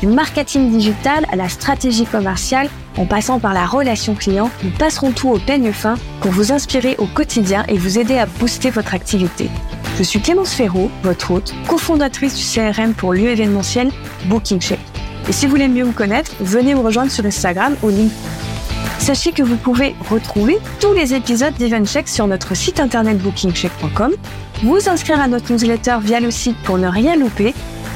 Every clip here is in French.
Du marketing digital à la stratégie commerciale, en passant par la relation client, nous passerons tout au peigne fin pour vous inspirer au quotidien et vous aider à booster votre activité. Je suis Clémence Ferraud, votre hôte, cofondatrice du CRM pour lieu événementiel Booking Check. Et si vous voulez mieux vous connaître, venez me rejoindre sur Instagram au link. Sachez que vous pouvez retrouver tous les épisodes d'EventCheck sur notre site internet bookingcheck.com, vous inscrire à notre newsletter via le site pour ne rien louper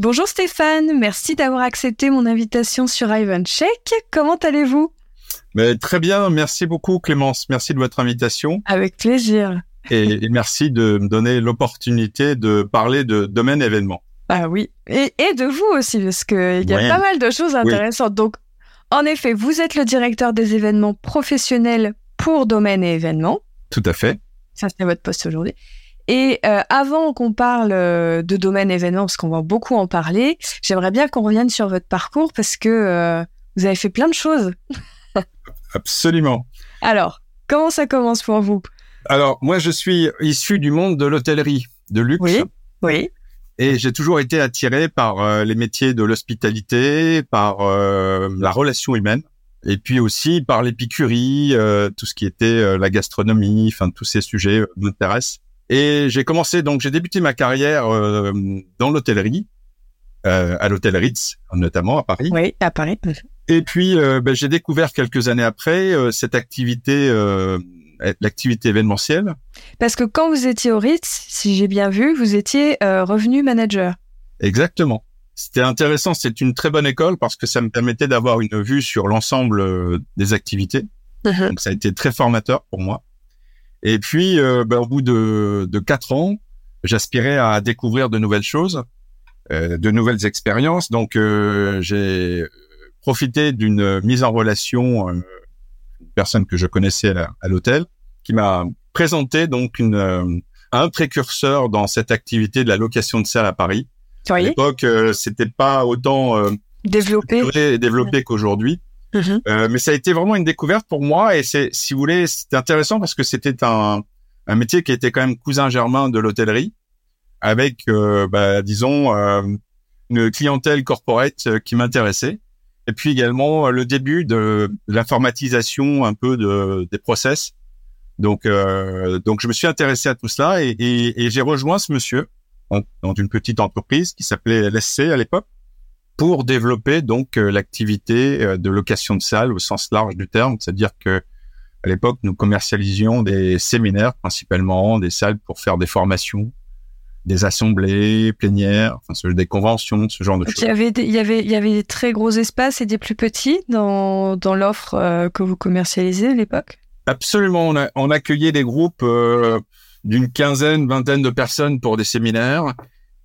Bonjour Stéphane, merci d'avoir accepté mon invitation sur EventCheck. Comment allez-vous? Mais Très bien, merci beaucoup Clémence, merci de votre invitation. Avec plaisir. Et, et merci de me donner l'opportunité de parler de domaine événement. Ah oui, et, et de vous aussi, parce qu'il y a Ouais. pas mal de choses intéressantes. Donc, en effet, vous êtes le directeur des événements professionnels pour domaine et événements. Tout à fait. Ça, c'est votre poste aujourd'hui. Et euh, avant qu'on parle euh, de domaine événement, parce qu'on va beaucoup en parler, j'aimerais bien qu'on revienne sur votre parcours parce que euh, vous avez fait plein de choses. Absolument. Alors, comment ça commence pour vous? Alors, moi, je suis issu du monde de l'hôtellerie, de luxe. Oui. Oui. Et j'ai toujours été attiré par euh, les métiers de l'hospitalité, par la relation humaine, et puis aussi par l'épicurie, euh, tout ce qui était euh, la gastronomie, enfin tous ces sujets euh, m'intéressent. Et j'ai commencé donc j'ai débuté ma carrière euh, dans l'hôtellerie, euh, à l'hôtel Ritz notamment à Paris. Oui, à Paris. Et puis euh, ben, j'ai découvert quelques années après euh, cette activité, euh, l'activité événementielle. Parce que quand vous étiez au Ritz, si j'ai bien vu, vous étiez euh, revenu manager. Exactement. C'était intéressant, c'est une très bonne école parce que ça me permettait d'avoir une vue sur l'ensemble des activités. Donc ça a été très formateur pour moi. Et puis, euh, ben, au bout de, de quatre ans, j'aspirais à découvrir de nouvelles choses, euh, de nouvelles expériences. Donc, euh, j'ai profité d'une mise en relation, euh, une personne que je connaissais à, l'hôtel, qui m'a présenté donc une, un précurseur dans cette activité de la location de salles à Paris. À l'époque, c'était pas autant développé qu'aujourd'hui. Mhm. Euh, mais ça a été vraiment une découverte pour moi et c'est, si vous voulez, c'était intéressant parce que c'était un, un métier qui était quand même cousin germain de l'hôtellerie, avec, euh, bah, disons, euh, une clientèle corporate euh, qui m'intéressait. Et puis également euh, le début de l'informatisation un peu de, des process. Donc, euh, donc je me suis intéressé à tout cela et, et, et j'ai rejoint ce monsieur en- dans une petite entreprise qui s'appelait LSC à l'époque pour développer donc euh, l'activité euh, de location de salles au sens large du terme, c'est-à-dire que à l'époque nous commercialisions des séminaires principalement, des salles pour faire des formations, des assemblées plénières, enfin des conventions, ce genre de choses. il y avait des, il y avait il y avait des très gros espaces et des plus petits dans dans l'offre euh, que vous commercialisez à l'époque? Absolument, on, a, on accueillait des groupes euh, d'une quinzaine, vingtaine de personnes pour des séminaires,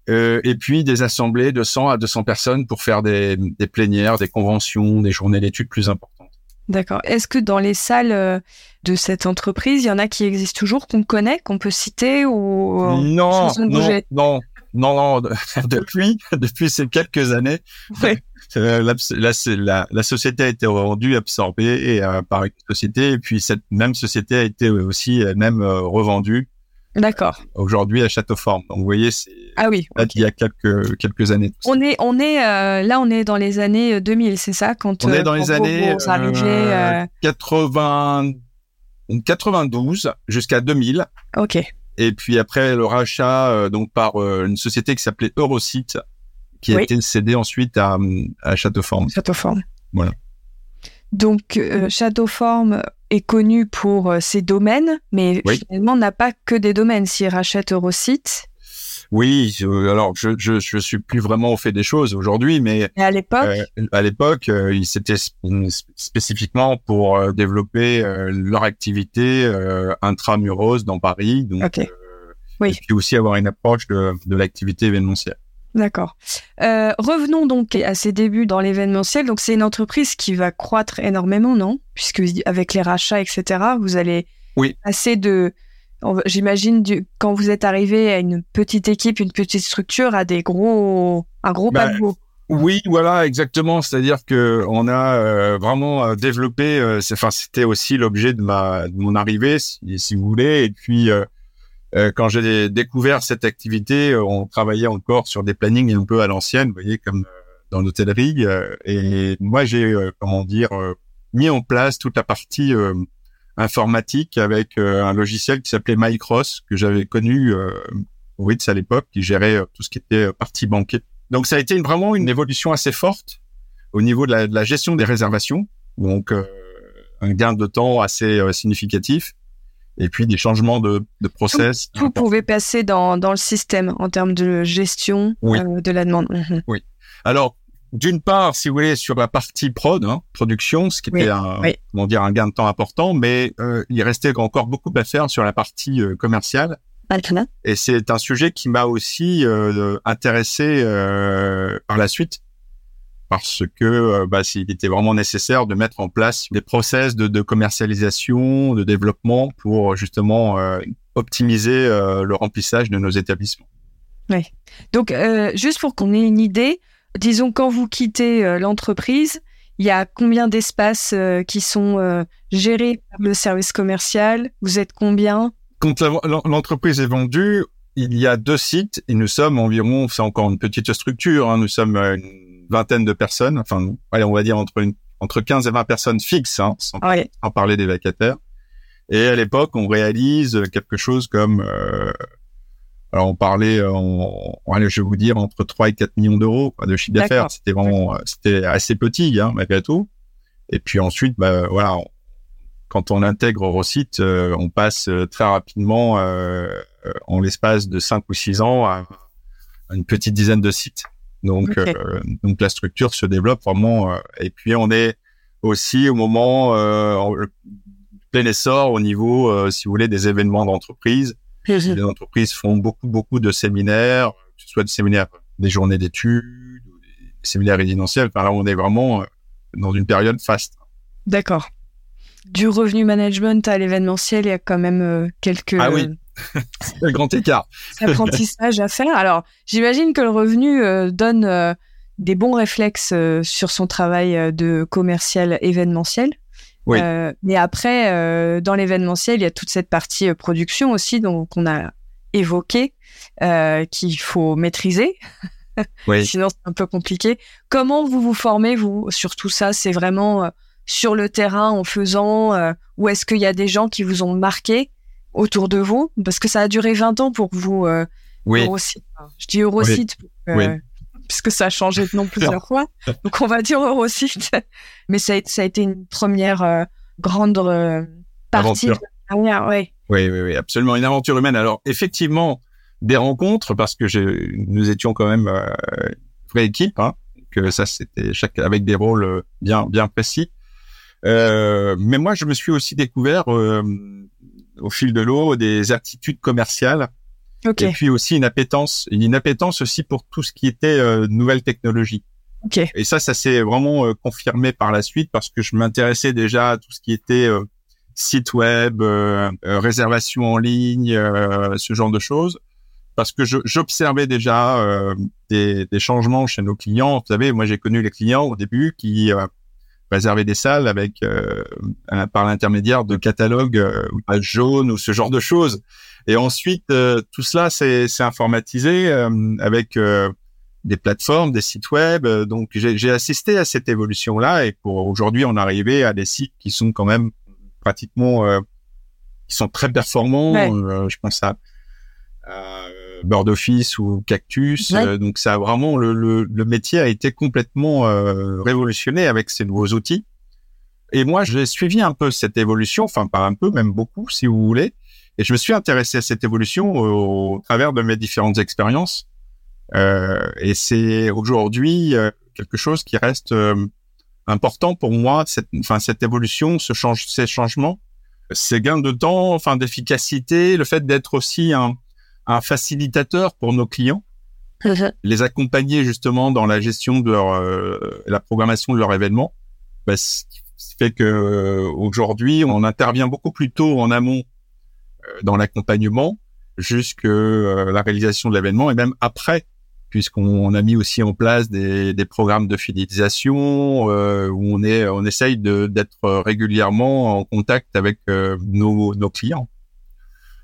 euh, et puis des assemblées de 100 à 200 personnes pour faire des, des plénières, des conventions, des journées d'études plus importantes. D'accord. Est-ce que dans les salles euh, de cette entreprise, il y en a qui existent toujours qu'on connaît, qu'on peut citer ou non, ont non, non, non, non, depuis, depuis ces quelques années, Ouais. euh, la, la, la, la société a été revendue, absorbée et, euh, par une société, et puis cette même société a été aussi euh, même euh, revendue D'accord. aujourd'hui à Châteauforme. Donc vous voyez, c'est Ah oui. date d'il y a quelques quelques années. On est on est euh, là on est dans les années euh, 2000, c'est ça? Quand On euh, est dans quand les années euh, 80, 92 jusqu'à 2000. OK. Et puis après le rachat euh, donc par euh, une société qui s'appelait Eurosite, qui a été cédé ensuite à, à Châteauforme. Châteauforme. Voilà. Donc euh, est connu pour euh, ses domaines, mais finalement n'a pas que des domaines. S'il rachète Eurosite. Oui, alors je, je je suis plus vraiment au fait des choses aujourd'hui, mais à l'époque, à l'époque, il s'était spécifiquement pour développer leur activité intramuros dans Paris, donc oui. et puis aussi avoir une approche de, de l'activité événementielle. D'accord. Euh, revenons donc à ses débuts dans l'événementiel. Donc c'est une entreprise qui va croître énormément, non? Puisque avec les rachats, etc., vous allez oui. passer de, j'imagine, quand vous êtes arrivé à une petite équipe, une petite structure, à des gros, un gros bah, Oui, voilà, exactement. C'est-à-dire que on a euh, vraiment euh, développé. Euh, enfin, c'était aussi l'objet de ma, de mon arrivée, si, si vous voulez. Et puis euh, quand j'ai découvert cette activité, on travaillait encore sur des plannings un peu à l'ancienne, vous voyez, comme dans l'hôtellerie. et moi, j'ai, comment dire, mis en place toute la partie informatique avec un logiciel qui s'appelait MyCross, que j'avais connu au Ritz à l'époque, qui gérait tout ce qui était partie banquée. Donc, ça a été vraiment une évolution assez forte au niveau de la, de la gestion des réservations. Donc, un gain de temps assez significatif et puis des changements de, de process. Tout, pouvait passer dans, dans le système en termes de gestion euh, de la demande. Oui. Alors, d'une part, si vous voulez, sur la partie prod, hein, production, ce qui était un, comment dire, un gain de temps important, mais euh, il restait encore beaucoup à faire sur la partie euh, commerciale. Et c'est un sujet qui m'a aussi euh, intéressé par la suite parce que euh, bah, il était vraiment nécessaire de mettre en place des process de, de commercialisation, de développement pour justement euh, optimiser euh, le remplissage de nos établissements. Oui. Donc, juste pour qu'on ait une idée, disons quand vous quittez l'entreprise, il y a combien d'espaces qui sont gérés par le service commercial? Vous êtes combien? Quand l'entreprise est vendue, il y a deux sites et nous sommes environ, c'est encore une petite structure, hein, nous sommes une vingtaine de personnes, enfin, allez, on va dire entre une, entre 15 et 20 personnes fixes, hein, sans, parler des vacataires. Et à l'époque, on réalise quelque chose comme, euh, alors on parlait, on, allez, je vais vous dire, entre 3 et 4 millions d'euros de chiffre d'affaires. C'était vraiment, c'était assez petit, hein, malgré tout. Et puis ensuite, bah, voilà, quand on intègre Eurosite, euh, on passe euh, très rapidement, euh, en l'espace de 5 ou 6 ans, à une petite dizaine de sites. Donc, euh, donc la structure se développe vraiment. Euh, et puis on est aussi au moment euh, plein essor au niveau, euh, si vous voulez, des événements d'entreprise. Les entreprises font beaucoup, beaucoup de séminaires, que ce soit des séminaires, des journées d'études, des séminaires résidentiels. Enfin là, on est vraiment dans une période faste. D'accord. Du revenu management à l'événementiel, il y a quand même quelques. Ah oui le grand écart. apprentissage à faire. Alors, j'imagine que le revenu euh, donne euh, des bons réflexes euh, sur son travail de commercial événementiel. Oui. mais après, dans l'événementiel, il y a toute cette partie production aussi, donc on a évoqué qu'il faut maîtriser. Oui. Sinon, c'est un peu compliqué. Comment vous vous formez, vous, sur tout ça? C'est vraiment sur le terrain en faisant, ou est-ce qu'il y a des gens qui vous ont marqué autour de vous? Parce que ça a duré 20 ans pour vous, euh, oui. Je dis Eurosite euh, puisque ça a changé de nom plusieurs fois. Donc on va dire Eurosite. Mais ça a, ça a été une première euh, grande euh, partie de la carrière. Oui. oui, oui, oui, absolument. Une aventure humaine. Alors effectivement, des rencontres, parce que nous étions quand même euh, vraie équipe, hein, que ça c'était chaque avec des rôles bien bien précis. Euh, mais moi, je me suis aussi découvert euh, au fil de l'eau des attitudes commerciales. Okay. Et puis aussi une appétence, une appétence aussi pour tout ce qui était euh, nouvelles technologies. Okay. Et ça, ça s'est vraiment euh, confirmé par la suite parce que je m'intéressais déjà à tout ce qui était euh, site web, euh, réservation en ligne, ce genre de choses. Parce que j'observais déjà des, des, changements chez nos clients. Vous savez, moi j'ai connu les clients au début qui réserver des salles avec euh, par l'intermédiaire de catalogues euh, jaunes ou ce genre de choses. Et ensuite, euh, tout cela c'est informatisé euh, avec des plateformes, des sites web. Donc, j'ai assisté à cette évolution-là. Et pour aujourd'hui, on est arrivé à des sites qui sont quand même pratiquement, qui sont très performants. je pense à Bird Office ou Cactus. donc ça a vraiment le, le, le, métier a été complètement révolutionné avec ces nouveaux outils. Et moi, j'ai suivi un peu cette évolution, enfin pas un peu, même beaucoup, si vous voulez. Et je me suis intéressé à cette évolution au, travers de mes différentes expériences. Euh, et c'est aujourd'hui euh, quelque chose qui reste euh, important pour moi. Cette, enfin, cette évolution, ce change, ces changements, ces gains de temps, enfin d'efficacité, le fait d'être aussi un, un facilitateur pour nos clients, les accompagner justement dans la gestion de leur, euh, la programmation de leur événement. Bah, ce fait que euh, aujourd'hui, on intervient beaucoup plus tôt en amont dans l'accompagnement jusque euh, la réalisation de l'événement et même après puisqu'on a mis aussi en place des, des programmes de fidélisation où on est on essaye d'être régulièrement en contact avec nos, nos, clients.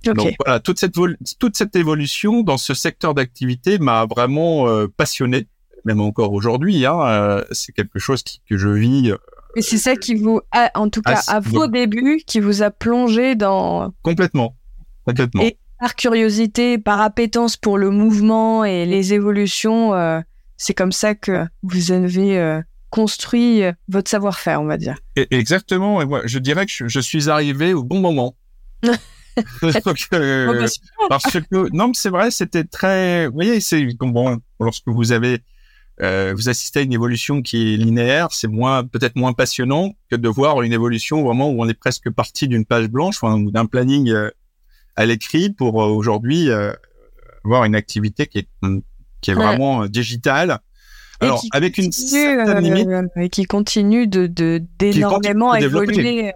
Donc voilà, toute cette toute cette évolution dans ce secteur d'activité m'a vraiment passionné, même encore aujourd'hui. Hein, c'est quelque chose qui, que je vis et c'est ça qui vous, a, en tout cas, à vos débuts, qui vous a plongé dans. Complètement. Complètement. Et par curiosité, par appétence pour le mouvement et les évolutions, euh, c'est comme ça que vous avez euh, construit euh, votre savoir-faire, on va dire. Et, exactement. Et moi, je dirais que je, suis arrivé au bon moment. parce que non, mais c'est vrai, c'était très. Vous voyez, c'est bon lorsque vous avez euh, vous assistez à une évolution qui est linéaire, c'est moins peut-être moins passionnant que de voir une évolution vraiment où on est presque parti d'une page blanche ou d'un planning euh, à l'écrit pour euh, aujourd'hui avoir une activité qui est qui est vraiment digitale. Alors avec une certaine limite et qui continue de d'énormément évoluer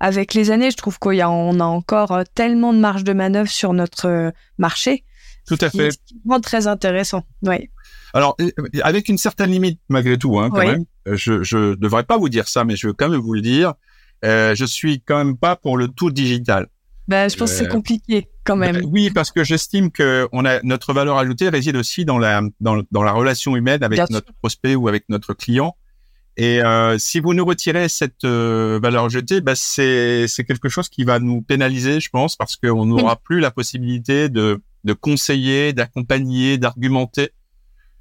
avec les années. Je trouve qu'on a, on a encore tellement de marge de manœuvre sur notre marché. Tout à fait. C'est très intéressant. Oui. Alors, euh, avec une certaine limite malgré tout, hein, quand même. Euh, je je devrais pas vous dire ça, mais je veux quand même vous le dire. Euh, je suis quand même pas pour le tout digital. Ben, je pense que c'est euh, compliqué quand même. oui, parce que j'estime que on a notre valeur ajoutée réside aussi dans la dans, dans la relation humaine avec notre prospect ou avec notre client. Et euh, si vous nous retirez cette valeur ajoutée, ben c'est c'est quelque chose qui va nous pénaliser, je pense, parce qu'on n'aura plus la possibilité de de conseiller, d'accompagner, d'argumenter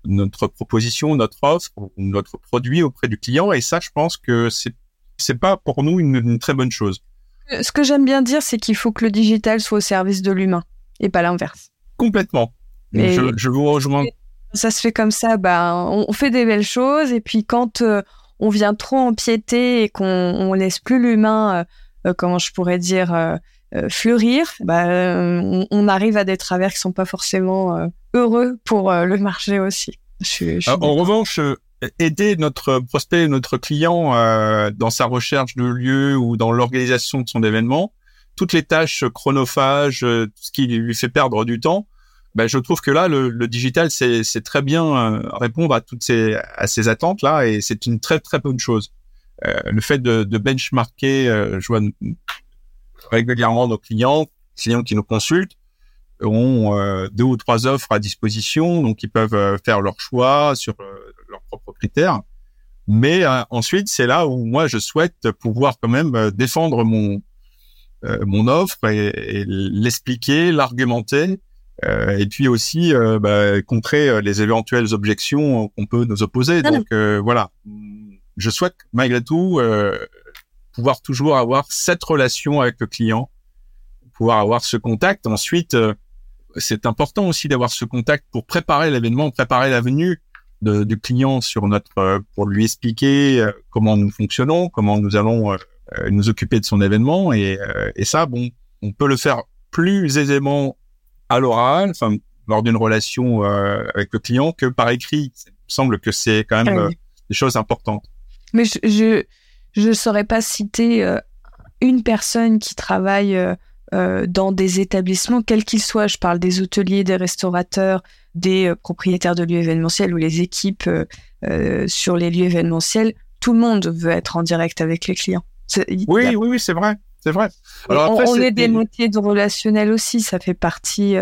notre proposition, notre offre, notre produit auprès du client. Et ça, je pense que c'est c'est pas pour nous une, très bonne chose. Ce que j'aime bien dire, c'est qu'il faut que le digital soit au service de l'humain et pas l'inverse. Complètement. je, je, vous rejoins. Ça se fait comme ça. Bah, on, fait des belles choses et puis quand euh, on vient trop empiéter et qu'on on laisse plus l'humain, euh, euh, comment je pourrais dire, fleurir, bah, on, on, arrive à des travers qui sont pas forcément heureux pour euh, le marché aussi. En revanche, euh, aider notre prospect, notre client euh, dans sa recherche de lieu ou dans l'organisation de son événement, toutes les tâches chronophages, tout ce qui lui fait perdre du temps, ben, je trouve que là, le, le digital, c'est très bien répondre à toutes ces, à ces attentes-là et c'est une très, très bonne chose. le fait de, de benchmarker, je vois régulièrement nos clients, clients qui nous consultent, ont euh, deux ou trois offres à disposition, donc ils peuvent euh, faire leur choix sur euh, leurs propres critères. Mais ensuite, c'est là où moi je souhaite pouvoir quand même défendre mon mon offre et, l'expliquer, l'argumenter, et puis aussi bah, contrer les éventuelles objections qu'on peut nous opposer. Donc voilà, je souhaite malgré tout pouvoir toujours avoir cette relation avec le client, pouvoir avoir ce contact. Ensuite, c'est important aussi d'avoir ce contact pour préparer l'événement, préparer la venue du client sur notre, euh, pour lui expliquer euh, comment nous fonctionnons, comment nous allons euh, nous occuper de son événement. Et, et ça, bon, on peut le faire plus aisément à l'oral, enfin, lors d'une relation avec le client que par écrit. Il me semble que c'est quand même des choses importantes. Mais je, je, je saurais pas citer une personne qui travaille euh, dans des établissements, quels qu'ils soient. Je parle des hôteliers, des restaurateurs, des euh, propriétaires de lieux événementiels ou les équipes euh, sur les lieux événementiels. Tout le monde veut être en direct avec les clients. Oui, oui, oui, c'est vrai. C'est vrai. Alors on, est des métiers de relationnel aussi, ça fait partie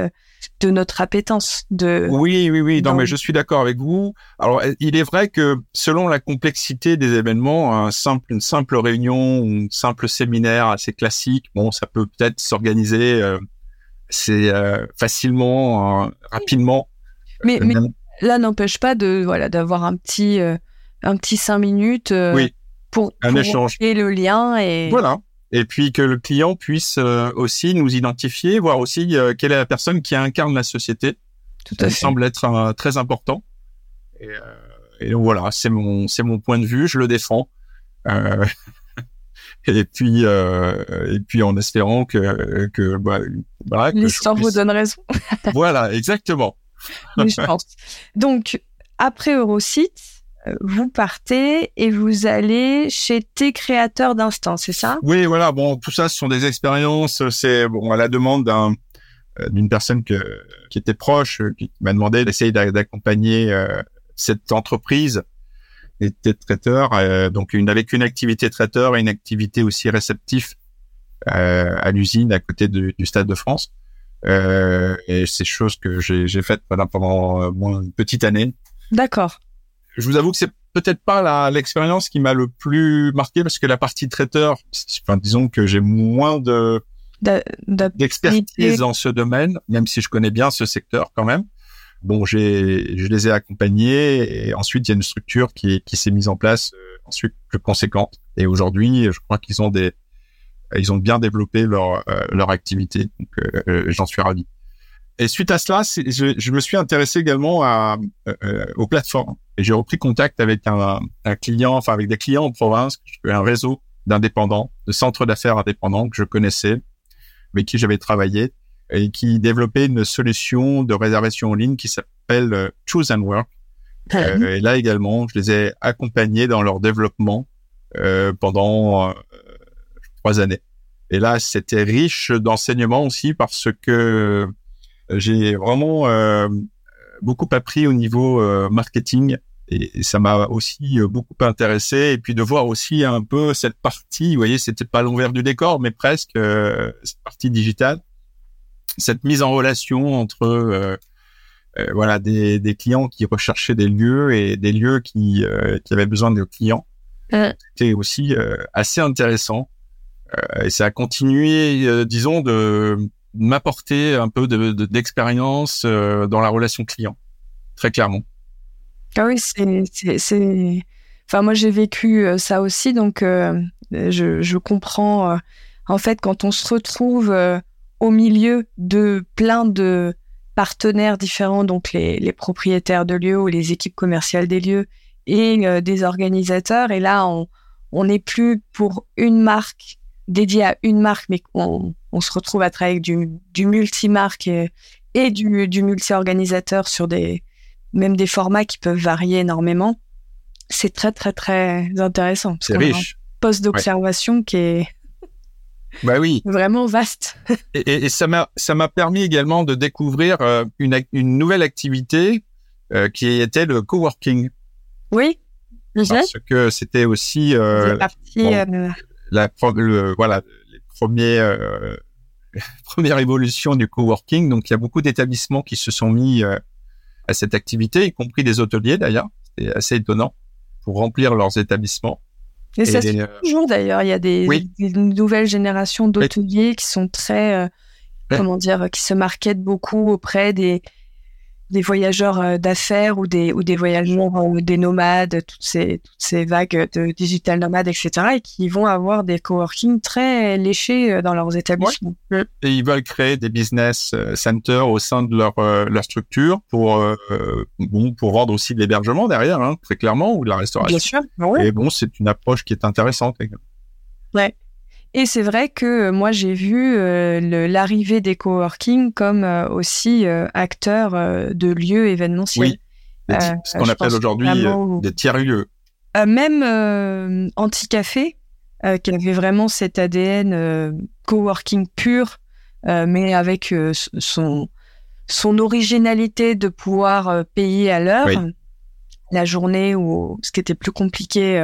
de notre appétence. De oui, oui, oui. Non, mais je suis d'accord avec vous. Alors, il est vrai que selon la complexité des événements, un simple, une simple réunion ou un simple séminaire assez classique, bon, ça peut peut-être s'organiser euh, c'est facilement, rapidement. Mais, mais là n'empêche pas de voilà d'avoir un petit un petit cinq minutes oui, pour, un pour échange. créer le lien et Voilà. Et puis que le client puisse aussi nous identifier, voir aussi quelle est la personne qui incarne la société. tout à fait. semble être très important. Et, et donc voilà, c'est mon c'est mon point de vue, je le défends. Euh, et puis euh, et puis en espérant que que bah, je L'histoire vous donne raison. Voilà, exactement. Mais je pense. Donc, après Eurosite, euh, vous partez et vous allez chez tes créateurs d'instant, c'est ça? Oui, voilà. Bon, tout ça, ce sont des expériences. C'est bon à la demande d'un euh, d'une personne que, qui était proche, euh, qui m'a demandé d'essayer d'a- d'accompagner euh, cette entreprise était traiteur, euh, donc une avec une activité traiteur et une activité aussi réceptif euh, à l'usine à côté de- du Stade de France. Euh, et c'est chose que j'ai faite pendant, pendant une petite année. D'accord. Je vous avoue que c'est peut-être pas l'expérience qui m'a le plus marqué parce que la partie traiteur, enfin disons que j'ai moins de D'a- d'a- d'expertise dans ce domaine, même si je connais bien ce secteur quand même. Bon, j'ai, je les ai accompagnés et ensuite il y a une structure qui, qui s'est mise en place euh, ensuite plus conséquente. Et aujourd'hui, je crois qu'ils ont des, ils ont bien développé leur euh, leur activité. Donc, euh, j'en suis ravi. Et suite à cela, je, je me suis intéressé également à, euh, euh, aux plateformes. Et j'ai repris contact avec un, un client, enfin avec des clients en province, un réseau d'indépendants, de centres d'affaires indépendants que je connaissais, avec qui j'avais travaillé, et qui développait une solution de réservation en ligne qui s'appelle euh, Choose and Work. Euh, et là également, je les ai accompagnés dans leur développement euh, pendant trois années. Et là, c'était riche d'enseignements aussi parce que j'ai vraiment euh, beaucoup appris au niveau euh, marketing et, ça m'a aussi euh, beaucoup intéressé. Et puis de voir aussi un peu cette partie, vous voyez, c'était pas l'envers du décor, mais presque euh, cette partie digitale, cette mise en relation entre euh, euh, voilà des, des clients qui recherchaient des lieux et des lieux qui, euh, qui avaient besoin de clients. C'était aussi euh, assez intéressant. Euh, et ça a continué, euh, disons, de m'apporter un peu de- de- d'expérience euh, dans la relation client, très clairement. Ah oui, c'est, Enfin, moi, j'ai vécu euh, ça aussi, donc euh, je, je comprends. en fait, quand on se retrouve au milieu de plein de partenaires différents, donc les, les propriétaires de lieux ou les équipes commerciales des lieux et des organisateurs, et là, on on n'est plus pour une marque dédiée à une marque, mais on, on se retrouve à travailler avec du, du multi-marque et, et du, du multi-organisateur sur des même des formats qui peuvent varier énormément. C'est très, très, très intéressant. C'est a un riche. poste d'observation qui est Bah oui. vraiment vaste. Et, et- et ça m'a permis également de découvrir euh, une une nouvelle activité euh, qui était le coworking Oui. Parce que c'était aussi euh, bon. euh, la le, voilà les premiers euh, première évolution du coworking. Donc il y a beaucoup d'établissements qui se sont mis euh, à cette activité, y compris des hôteliers d'ailleurs. C'était assez étonnant pour remplir leurs établissements. et ça se fait euh, toujours d'ailleurs. Il y a des, Oui. des nouvelles générations d'hôteliers qui sont très, euh, Ouais. comment dire, qui se marketent beaucoup auprès des des voyageurs euh, d'affaires ou des ou des voyageurs euh, des nomades, toutes ces toutes ces vagues de digital nomades, etc. et qui vont avoir des coworking très léchés euh, dans leurs établissements. et ils veulent créer des business centers au sein de leur leur structure pour euh, bon pour vendre aussi de l'hébergement derrière, hein, très clairement, ou de la restauration. Bien sûr. Ouais. Et bon, c'est une approche qui est intéressante. également. Et c'est vrai que euh, moi j'ai vu euh, l'arrivée des coworking comme euh, aussi euh, acteurs euh, de lieux événementiels. Oui. Ce qu'on appelle aujourd'hui des tiers lieux. Euh, même Anticafé, qui avait vraiment cet ADN coworking pur, mais avec son son originalité de pouvoir payer à l'heure Oui. la journée ou ce qui était plus compliqué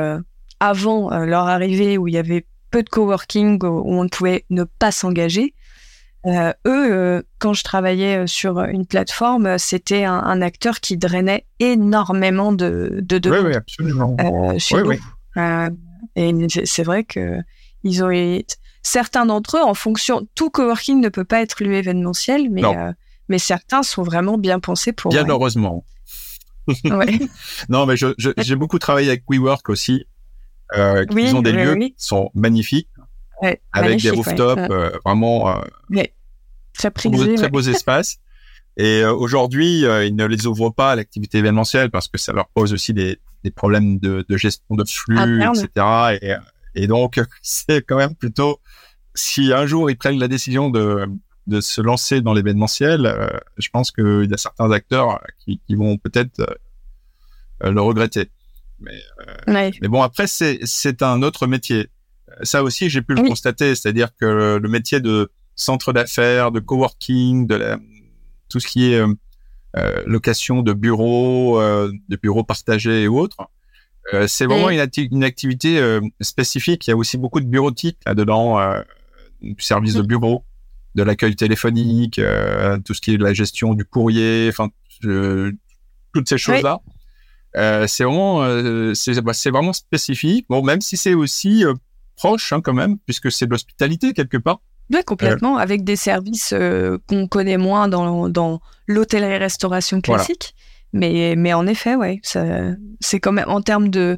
avant leur arrivée où il y avait peu de coworking où on ne pouvait ne pas s'engager. Euh, eux, euh, quand je travaillais euh, sur une plateforme, c'était un, un acteur qui drainait énormément de, de Oui, demandes oui, absolument. euh, chez Oui, nous. oui. Et c'est- vrai que ils ont certains d'entre eux, en fonction, tout coworking ne peut pas être lieu événementiel, mais mais certains sont vraiment bien pensés pour. Bien heureusement. ouais. non, mais j'ai beaucoup travaillé avec WeWork aussi. Euh, ils ont des lieux qui sont magnifiques, avec des rooftops euh, vraiment euh, très, très beaux espaces. Et euh, aujourd'hui, euh, ils ne les ouvrent pas à l'activité événementielle parce que ça leur pose aussi des, des problèmes de, de, gestion de flux, etc. Et, et donc, c'est quand même plutôt si un jour ils prennent la décision de, de se lancer dans l'événementiel, euh, je pense qu'il y a certains acteurs qui, qui vont peut-être le regretter. Mais, mais bon, après, c'est, c'est un autre métier. Ça aussi, j'ai pu le constater, c'est-à-dire que le métier de centre d'affaires, de coworking, de la, tout ce qui est euh, euh, location de bureaux, euh, de bureaux partagés et autres. c'est vraiment une, une, activité spécifique. Il y a aussi beaucoup de bureautique là-dedans, du service de bureau, de l'accueil téléphonique, tout ce qui est de la gestion du courrier, enfin toutes ces choses-là. C'est vraiment, bah, c'est vraiment spécifique. Bon, même si c'est aussi proche hein, quand même, puisque c'est de l'hospitalité quelque part. Oui, complètement, avec des services euh, qu'on connaît moins dans, dans l'hôtellerie-restauration classique. Mais, mais en effet, ouais, c'est quand même en termes de,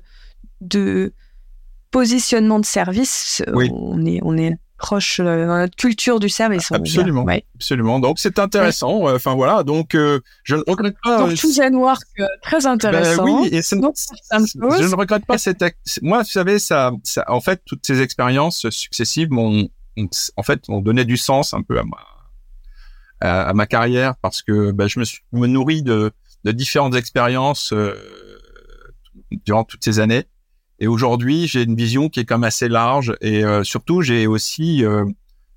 de positionnement de service, on, est, on est proche euh, dans notre culture du service. Absolument, absolument. Donc c'est intéressant. Euh, enfin voilà, donc je ne regrette pas. Donc tout Work, très ben intéressant. oui, et je ne regrette pas cette. Moi, vous savez, ça, ça, en fait, toutes ces expériences successives m'ont en fait, on donnait du sens un peu à ma, à, ma carrière parce que bah, je me suis me nourris de, de différentes expériences euh, durant toutes ces années. Et aujourd'hui, j'ai une vision qui est même assez large et euh, surtout, j'ai aussi euh,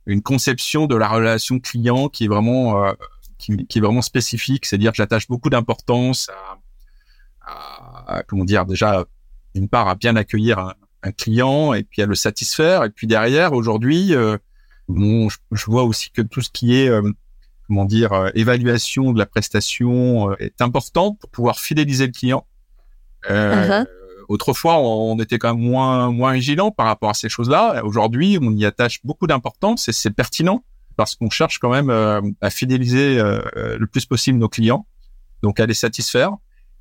une conception de la relation client qui est vraiment qui, qui, est vraiment spécifique. C'est-à-dire que j'attache beaucoup d'importance à, à, comment dire déjà d'une part à bien accueillir un, un client et puis à le satisfaire. Et puis derrière, aujourd'hui, euh, bon, je, vois aussi que tout ce qui est, euh, comment dire, euh, évaluation de la prestation est important pour pouvoir fidéliser le client. Uh-huh. Autrefois, on était quand même moins moins vigilant par rapport à ces choses-là. Aujourd'hui, on y attache beaucoup d'importance et c'est pertinent parce qu'on cherche quand même à fidéliser le plus possible nos clients, donc à les satisfaire.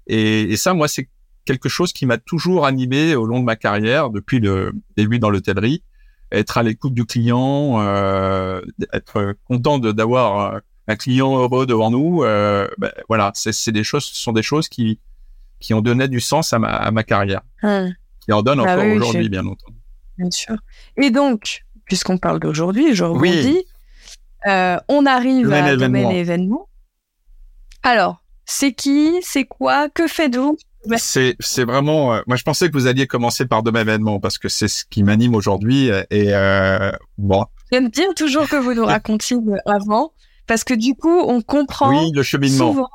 Et, et ça, moi, c'est quelque chose qui m'a toujours animé au long de ma carrière, depuis le début dans l'hôtellerie, être à l'écoute du client, euh, être content d'avoir un client heureux devant nous. Euh, ben, voilà, c'est des choses, ce sont des choses qui qui ont donné du sens à ma, à ma carrière, hum. qui en donnent bah encore aujourd'hui, bien entendu. Bien sûr. Et donc, puisqu'on parle d'aujourd'hui, je rebondis. Euh, on arrive à domaine événement. Alors, c'est qui, c'est quoi, que faites-vous? C'est c'est vraiment. Euh, moi, je pensais que vous alliez commencer par de événement parce que c'est ce qui m'anime aujourd'hui. Et euh, bon. J'aime bien toujours que vous nous racontiez avant parce que du coup, on comprend. Oui, le cheminement. Souvent...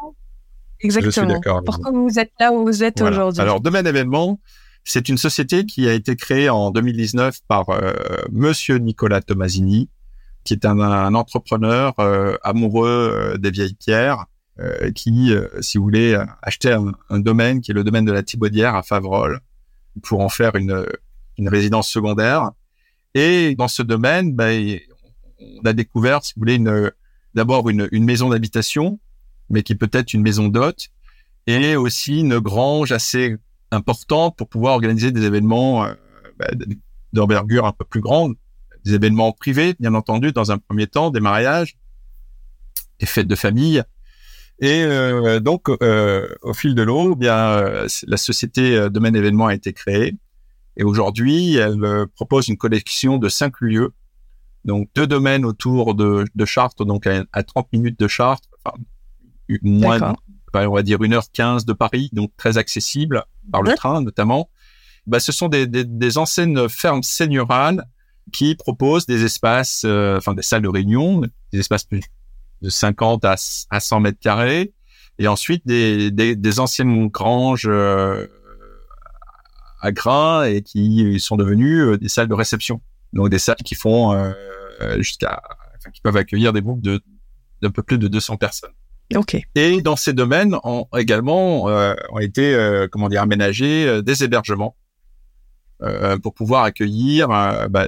Exactement. Je suis d'accord. Pourquoi vous êtes là où vous êtes aujourd'hui Alors, Domaine Événement, c'est une société qui a été créée en 2019 par euh, Monsieur Nicolas Tomasini, qui est un, un entrepreneur euh, amoureux euh, des vieilles pierres euh, qui, euh, si vous voulez, acheter un, un, domaine qui est le domaine de la Thibaudière à Favrol pour en faire une, une résidence secondaire. Et dans ce domaine, ben, on a découvert, si vous voulez, d'abord une, une maison d'habitation, mais qui peut être une maison d'hôte, et aussi une grange assez importante pour pouvoir organiser des événements euh, ben, d'envergure un peu plus grande, des événements privés, bien entendu, dans un premier temps, des mariages, des fêtes de famille, et euh, donc, euh, au fil de l'eau, eh bien euh, la société Domaine Événement a été créée. Et aujourd'hui, elle propose une collection de cinq lieux. Donc, deux domaines autour de, de Chartres, donc à, 30 minutes de Chartres, moins, on va dire 1h15 de Paris, donc très accessible par le train notamment. Bah, ce sont des, des, des anciennes fermes seigneurales qui proposent des espaces, enfin des salles de réunion, des espaces de 50 à, à 100 mètres carrés, et ensuite des, des, des anciennes granges euh, à grains et qui sont devenues euh, des salles de réception. Donc des salles qui font euh, jusqu'à, enfin, qui peuvent accueillir des groupes de d'un peu plus de 200 personnes. Ok. Et dans ces domaines, ont également euh, ont été comment dire aménagés des hébergements pour pouvoir accueillir bah,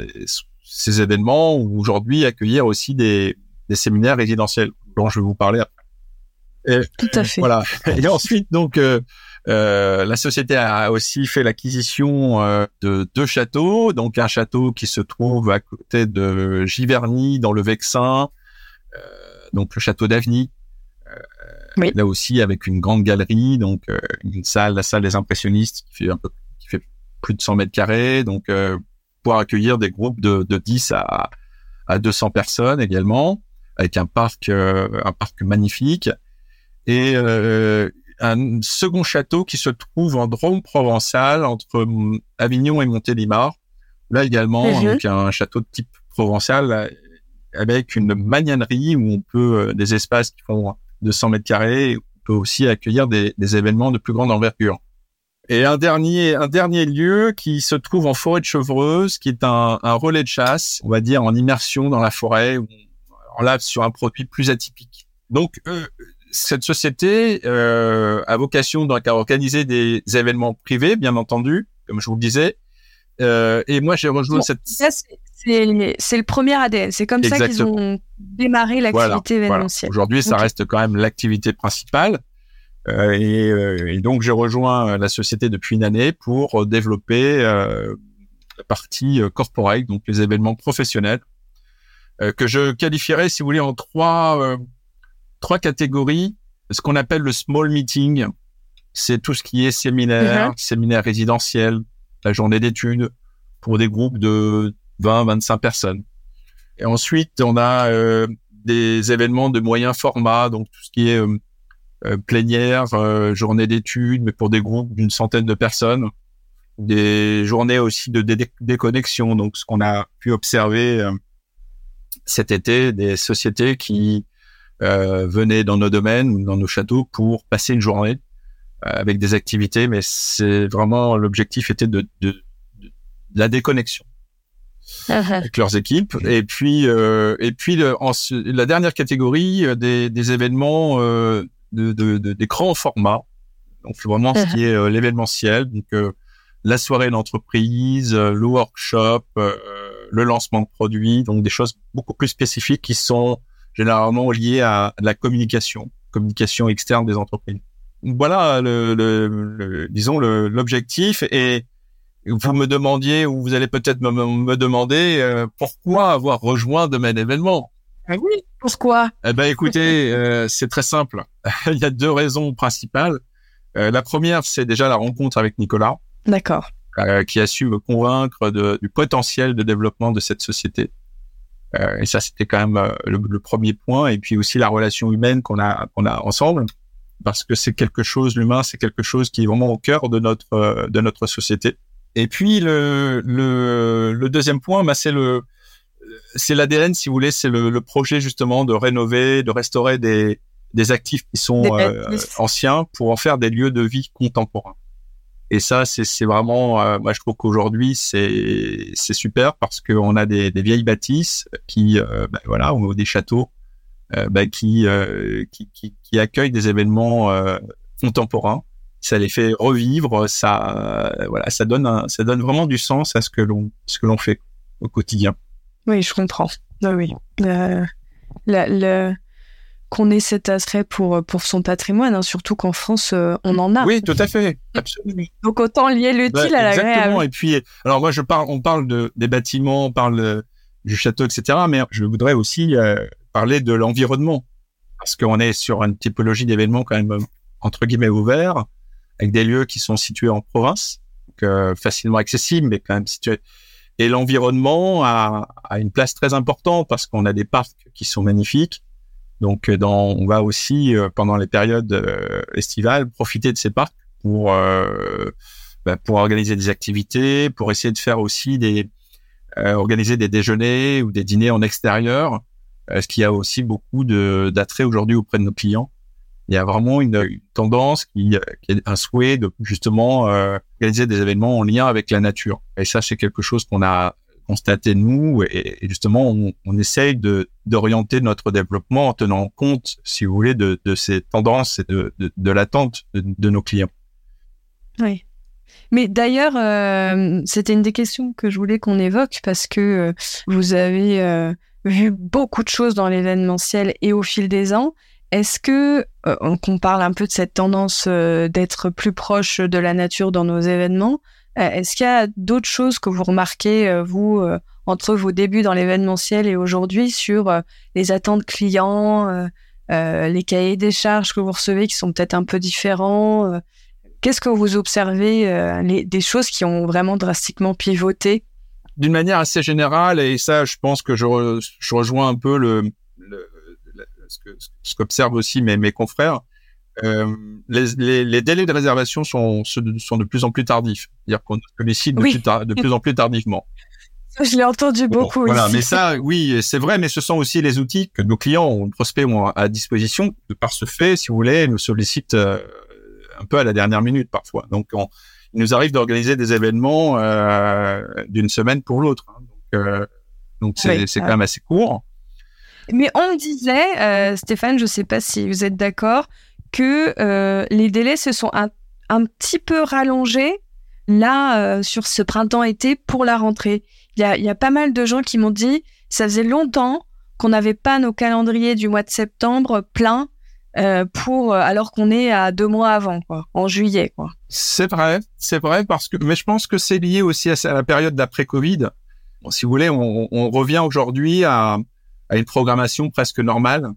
ces événements ou aujourd'hui accueillir aussi des, des séminaires résidentiels dont je vais vous parler après. Et, Tout à fait. Voilà. Et ensuite, donc, euh, euh, la société a aussi fait l'acquisition euh, de deux châteaux. Donc, un château qui se trouve à côté de Giverny, dans le Vexin. Euh, donc, le château d'Aveny. Oui. Là aussi, avec une grande galerie, donc une salle, la salle des impressionnistes, qui fait un peu, qui fait plus de 100 mètres carrés. Donc, pour accueillir des groupes de, de 10 à, à 200 personnes également, avec un parc, un parc magnifique et euh, un second château qui se trouve en Drôme provençal entre hum, Avignon et Montélimar. Là également, donc un château de type provençal euh, avec une magnanerie où on peut euh, des espaces qui font 200 mètres carrés. Peut aussi accueillir des, des, événements de plus grande envergure. Et un dernier, un dernier lieu qui se trouve en forêt de Chevreuse, qui est un, un relais de chasse, on va dire en immersion dans la forêt, on, là sur un produit plus atypique. Donc euh, cette société euh, a vocation donc à organiser des événements privés, bien entendu, comme je vous le disais. Euh, et moi, j'ai rejoint cette. C'est le premier ADN. C'est comme ça qu'ils ont démarré l'activité événementielle. Aujourd'hui, ça reste quand même l'activité principale. Euh, et, euh, et, donc, j'ai rejoint la société depuis une année pour développer la partie corporate, donc les événements professionnels, que je qualifierais, si vous voulez, en trois trois catégories. Ce qu'on appelle le small meeting, c'est tout ce qui est séminaire, uh-huh. séminaire résidentiel, la journée d'études pour des groupes de 20, 25 personnes. Et ensuite, on a euh, des événements de moyen format, donc tout ce qui est euh, euh plénière, euh, journée d'études, mais pour des groupes d'une centaine de personnes. Des journées aussi de déconnexion, donc ce qu'on a pu observer cet été, des sociétés qui venaient dans nos domaines ou dans nos châteaux pour passer une journée avec des activités, mais c'est vraiment l'objectif était de, de, de, la déconnexion uh-huh. avec leurs équipes. Et puis, euh, et puis le, en, la dernière catégorie euh, des, des événements euh, de, de, de, des grands formats. Donc vraiment ce qui uh-huh. est l'événementiel, donc la soirée d'entreprise, le workshop, le lancement de produits, donc des choses beaucoup plus spécifiques qui sont généralement lié à la communication, communication externe des entreprises. Voilà, le, le, disons l'objectif. Et vous me demandiez, ou vous allez peut-être me, me, demander, euh, pourquoi avoir rejoint Domaine Événement ah oui, pourquoi? Eh ben, écoutez, euh, c'est très simple. Il y a deux raisons principales. Euh, la première, c'est déjà la rencontre avec Nicolas. D'accord. qui a su me convaincre de, du potentiel de développement de cette société. Euh, et ça, c'était quand même euh, le, premier point. Et puis aussi la relation humaine qu'on a qu'on a ensemble, parce que c'est quelque chose, l'humain, c'est quelque chose qui est vraiment au cœur de notre euh, de notre société. Et puis le le, le deuxième point, bah, c'est le c'est l'ADN, si vous voulez, c'est le, le, projet justement de rénover, de restaurer des des actifs qui sont anciens pour en faire des lieux de vie contemporains. Et ça, c'est vraiment, euh, moi je trouve qu'aujourd'hui c'est c'est super parce qu'on a des, des, vieilles bâtisses qui, euh, ben, voilà, ou des châteaux euh, ben, qui, qui, qui, qui accueillent des événements contemporains. Ça les fait revivre, ça voilà, ça donne un, ça donne vraiment du sens à ce que l'on ce que l'on fait au quotidien. Oui, je comprends. Ah oui, le, le, qu'on ait cet attrait pour, pour son patrimoine, hein, surtout qu'en France, euh, on en a. Oui, tout à fait, absolument. Donc autant lier l'utile à l'agréable. Exactement. Et puis, alors moi, je parle, on parle de, des bâtiments, on parle du château, etc. Mais je voudrais aussi euh, parler de l'environnement, parce qu'on est sur une typologie d'événements quand même entre guillemets ouverts, avec des lieux qui sont situés en province, donc, euh, facilement accessibles, mais quand même situés. Et l'environnement a, a une place très importante parce qu'on a des parcs qui sont magnifiques. Donc, euh, dans, on va aussi euh, pendant les périodes euh, estivales profiter de ces parcs pour bah, pour organiser des activités, pour essayer de faire aussi des organiser des déjeuners ou des dîners en extérieur, ce qui a aussi beaucoup de d'attrait aujourd'hui auprès de nos clients? Il y a vraiment une, tendance qui, est un souhait de justement organiser des événements en lien avec la nature. Et ça, c'est quelque chose qu'on a constater nous et, justement on, on essaye de d'orienter notre développement en tenant compte, si vous voulez, de, de ces tendances et de, de, de l'attente de, nos clients. Oui. Mais d'ailleurs, euh, c'était une des questions que je voulais qu'on évoque parce que euh, vous avez euh, vu beaucoup de choses dans l'événementiel et au fil des ans. Est-ce que, qu'on parle un peu de cette tendance d'être plus proche de la nature dans nos événements, est-ce qu'il y a d'autres choses que vous remarquez, vous, entre vos débuts dans l'événementiel et aujourd'hui, sur les attentes clients, les cahiers des charges que vous recevez qui sont peut-être un peu différents Qu'est-ce que vous observez euh, les, des choses qui ont vraiment drastiquement pivoté? D'une manière assez générale, et ça, je pense que je, je rejoins un peu le, le, ce qu'observent aussi mes, mes confrères. Euh, les, les, les, délais de réservation sont, sont de plus en plus tardifs. C'est-à-dire qu'on sollicite de, plus de plus en plus tardivement. Je l'ai entendu beaucoup. Voilà, mais ça, oui, c'est vrai, mais ce sont aussi les outils que nos clients, nos prospects ont à disposition. De par ce fait, si vous voulez, nous sollicitent euh, un peu à la dernière minute parfois. Donc, on, il nous arrive d'organiser des événements euh, d'une semaine pour l'autre. Hein. Donc, euh, donc c'est c'est quand même assez court. Mais on disait, euh, Stéphane, je ne sais pas si vous êtes d'accord, que les délais se sont un, un petit peu rallongés là sur ce printemps-été pour la rentrée. Il y a, y a pas mal de gens qui m'ont dit, ça faisait longtemps qu'on n'avait pas nos calendriers du mois de septembre pleins euh, pour euh, alors qu'on est à deux mois avant, quoi, en juillet. Quoi. C'est vrai, c'est vrai parce que, mais je pense que c'est lié aussi à, la période d'après Covid. Si vous voulez, on, revient aujourd'hui à, une programmation presque normale.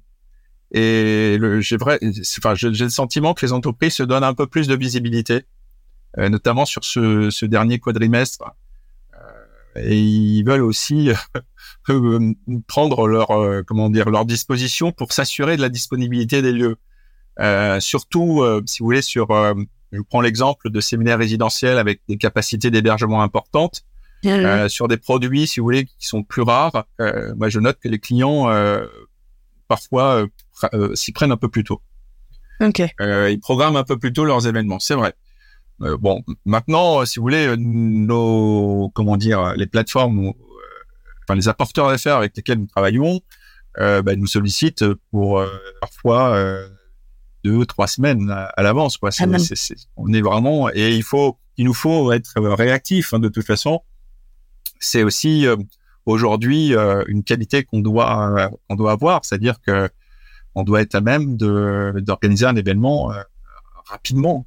Et j'ai vrai, enfin, j'ai le sentiment que les entreprises se donnent un peu plus de visibilité, euh, notamment sur ce, ce dernier quadrimestre. Euh, et ils veulent aussi euh, prendre leur comment dire leur disposition pour s'assurer de la disponibilité des lieux. Surtout, si vous voulez, sur je vous prends l'exemple de séminaires résidentiels avec des capacités d'hébergement importantes. sur des produits, si vous voulez, qui sont plus rares, moi je note que les clients parfois s'y prennent un peu plus tôt. Ok. ils programment un peu plus tôt leurs événements, c'est vrai. bon, maintenant, si vous voulez, nos comment dire, les plateformes les apporteurs d'affaires avec lesquels nous travaillons, euh, bah, nous sollicitent pour euh, parfois euh, deux, trois semaines à, l'avance. Quoi. Ah, on est vraiment et il faut, il nous faut être réactif hein, de toute façon. C'est aussi aujourd'hui une qualité qu'on doit qu'on doit avoir, c'est-à-dire que on doit être à même de d'organiser un événement rapidement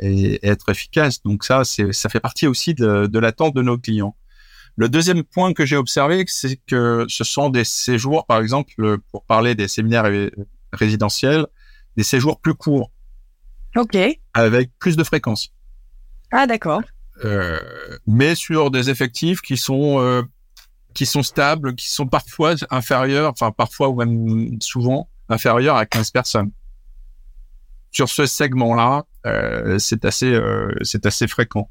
et, être efficace. Donc ça, c'est ça fait partie aussi de, de l'attente de nos clients. Le deuxième point que j'ai observé, c'est que ce sont des séjours, par exemple, pour parler des séminaires résidentiels, des séjours plus courts. OK. Avec plus de fréquence. Ah, d'accord. Euh, mais sur des effectifs qui sont euh, qui sont stables, qui sont parfois inférieurs, enfin parfois ou même souvent inférieurs à 15 personnes. Sur ce segment-là, euh, c'est assez euh, c'est assez fréquent.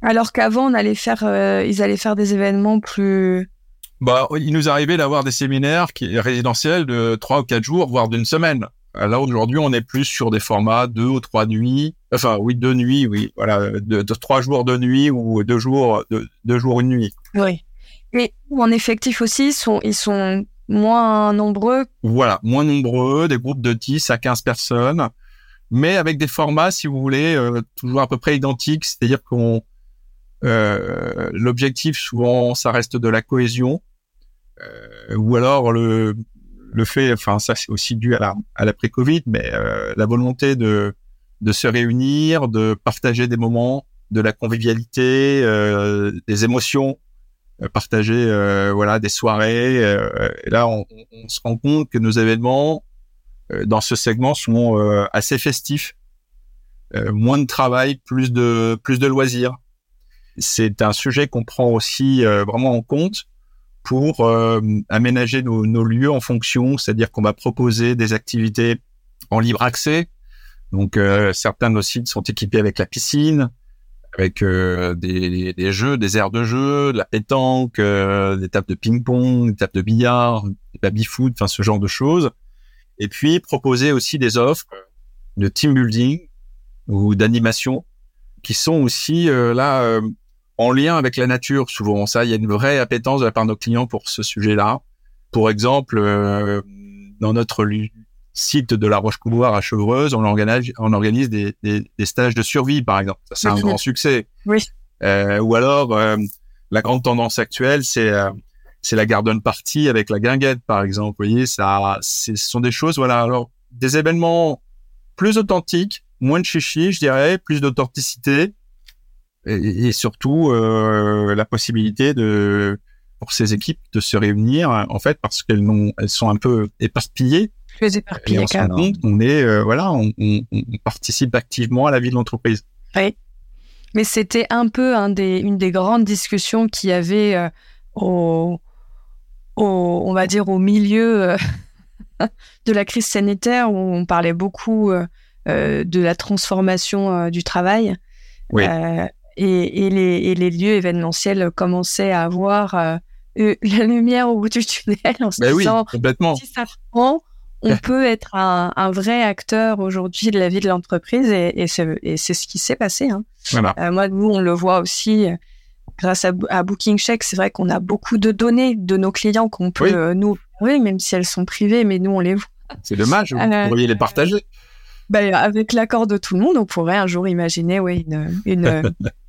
Alors qu'avant, on allait faire, euh, ils allaient faire des événements plus. Bah, il nous arrivait d'avoir des séminaires qui résidentiels de trois ou quatre jours, voire d'une semaine. Là aujourd'hui, on est plus sur des formats deux ou trois nuits. Enfin, oui, deux nuits, oui, voilà, de, trois jours de nuit ou deux jours, de, deux jours une nuit. Oui. Et en effectif aussi, ils sont, ils sont moins nombreux? Voilà, moins nombreux, des groupes de 10 à 15 personnes, mais avec des formats, si vous voulez, euh, toujours à peu près identiques. C'est-à-dire qu'on euh, l'objectif, souvent, ça reste de la cohésion, euh, ou alors le, le fait, enfin ça c'est aussi dû à la à l'après-Covid, mais euh, la volonté de de se réunir, de partager des moments, de la convivialité, euh, des émotions, euh, partager euh, voilà des soirées. et là, on, on, se rend compte que nos événements dans ce segment sont assez festifs, moins de travail, plus de plus de loisirs c'est un sujet qu'on prend aussi euh, vraiment en compte pour euh, aménager nos, nos, lieux en fonction, c'est-à-dire qu'on va proposer des activités en libre accès. Donc euh, certains de nos sites sont équipés avec la piscine, avec des, des, jeux, des aires de jeu, de la pétanque, des tables de ping-pong, des tables de billard, des baby-foot, enfin ce genre de choses. Et puis proposer aussi des offres de team building ou d'animation qui sont aussi là en lien avec la nature. Souvent, ça, il y a une vraie appétence de la part de nos clients pour ce sujet-là. Pour exemple, euh, dans notre site de la Roche-Couloir à Chevreuse, on organise, on organise des, des, des stages de survie, par exemple. Ça, c'est un grand succès. Oui. Euh, ou alors, euh, la grande tendance actuelle, c'est c'est la garden party avec la guinguette, par exemple. Vous voyez, ça, ce sont des choses, voilà. Alors, des événements plus authentiques, moins de chichi, je dirais, plus d'authenticité, et, et, surtout euh, la possibilité de pour ces équipes de se réunir, en fait, parce qu'elles elles sont un peu éparpillées. Plus éparpillées. Et on se rend compte qu'on est, euh, voilà, on, on, on, participe activement à la vie de l'entreprise. Oui. Mais c'était un peu un des, une des grandes discussions qu'il y avait euh, au, au, on va dire, au milieu euh, de la crise sanitaire où on parlait beaucoup de la transformation du travail. Oui. Et, et, les, et, les, lieux événementiels commençaient à avoir la lumière au bout du tunnel en se ben disant oui, complètement. si ça prend, on peut être un, un, vrai acteur aujourd'hui de la vie de l'entreprise et, et c'est ce qui s'est passé. Hein. Voilà. Euh, moi, nous, on le voit aussi euh, grâce à, à Booking Check. C'est vrai qu'on a beaucoup de données de nos clients qu'on peut oui. euh, nous oui, même si elles sont privées, mais nous, on les voit. C'est dommage, vous Euh, pourriez les partager. Ben, avec l'accord de tout le monde, on pourrait un jour imaginer oui, une, une,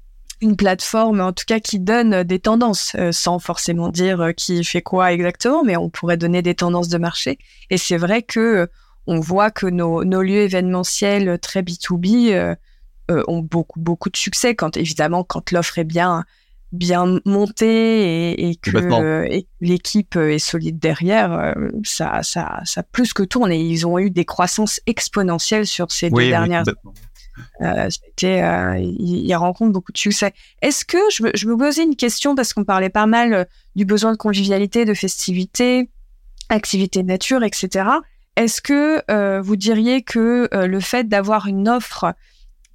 une plateforme, en tout cas, qui donne des tendances, euh, sans forcément dire euh, qui fait quoi exactement, mais on pourrait donner des tendances de marché. Et c'est vrai que euh, on voit que nos, nos lieux événementiels très B2B euh, ont beaucoup, beaucoup de succès quand, évidemment, quand l'offre est bien, bien montée et, et que l'équipe est solide derrière, ça, ça, ça plus que tourne. Et ils ont eu des croissances exponentielles sur ces oui, deux dernières oui, euh, euh, il, il, rencontre beaucoup de succès. Est-ce que je me, je me posais une question parce qu'on parlait pas mal euh, du besoin de convivialité, de festivité, activité de nature, etc. Est-ce que euh, vous diriez que euh, le fait d'avoir une offre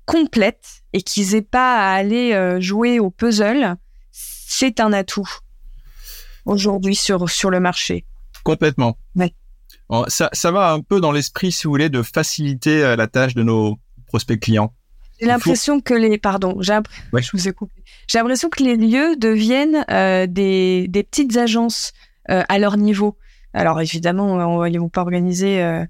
complète et qu'ils aient pas à aller jouer au puzzle, c'est un atout aujourd'hui sur sur le marché? Complètement. Ouais. Ça, ça va un peu dans l'esprit, si vous voulez, de faciliter la tâche de nos prospects clients. J'ai l'impression que les pardon, j'ai ouais. je vous ai coupé. J'ai l'impression que les lieux deviennent euh, des, des petites agences euh, à leur niveau. Alors évidemment, on, ils vont pas organiser. Euh,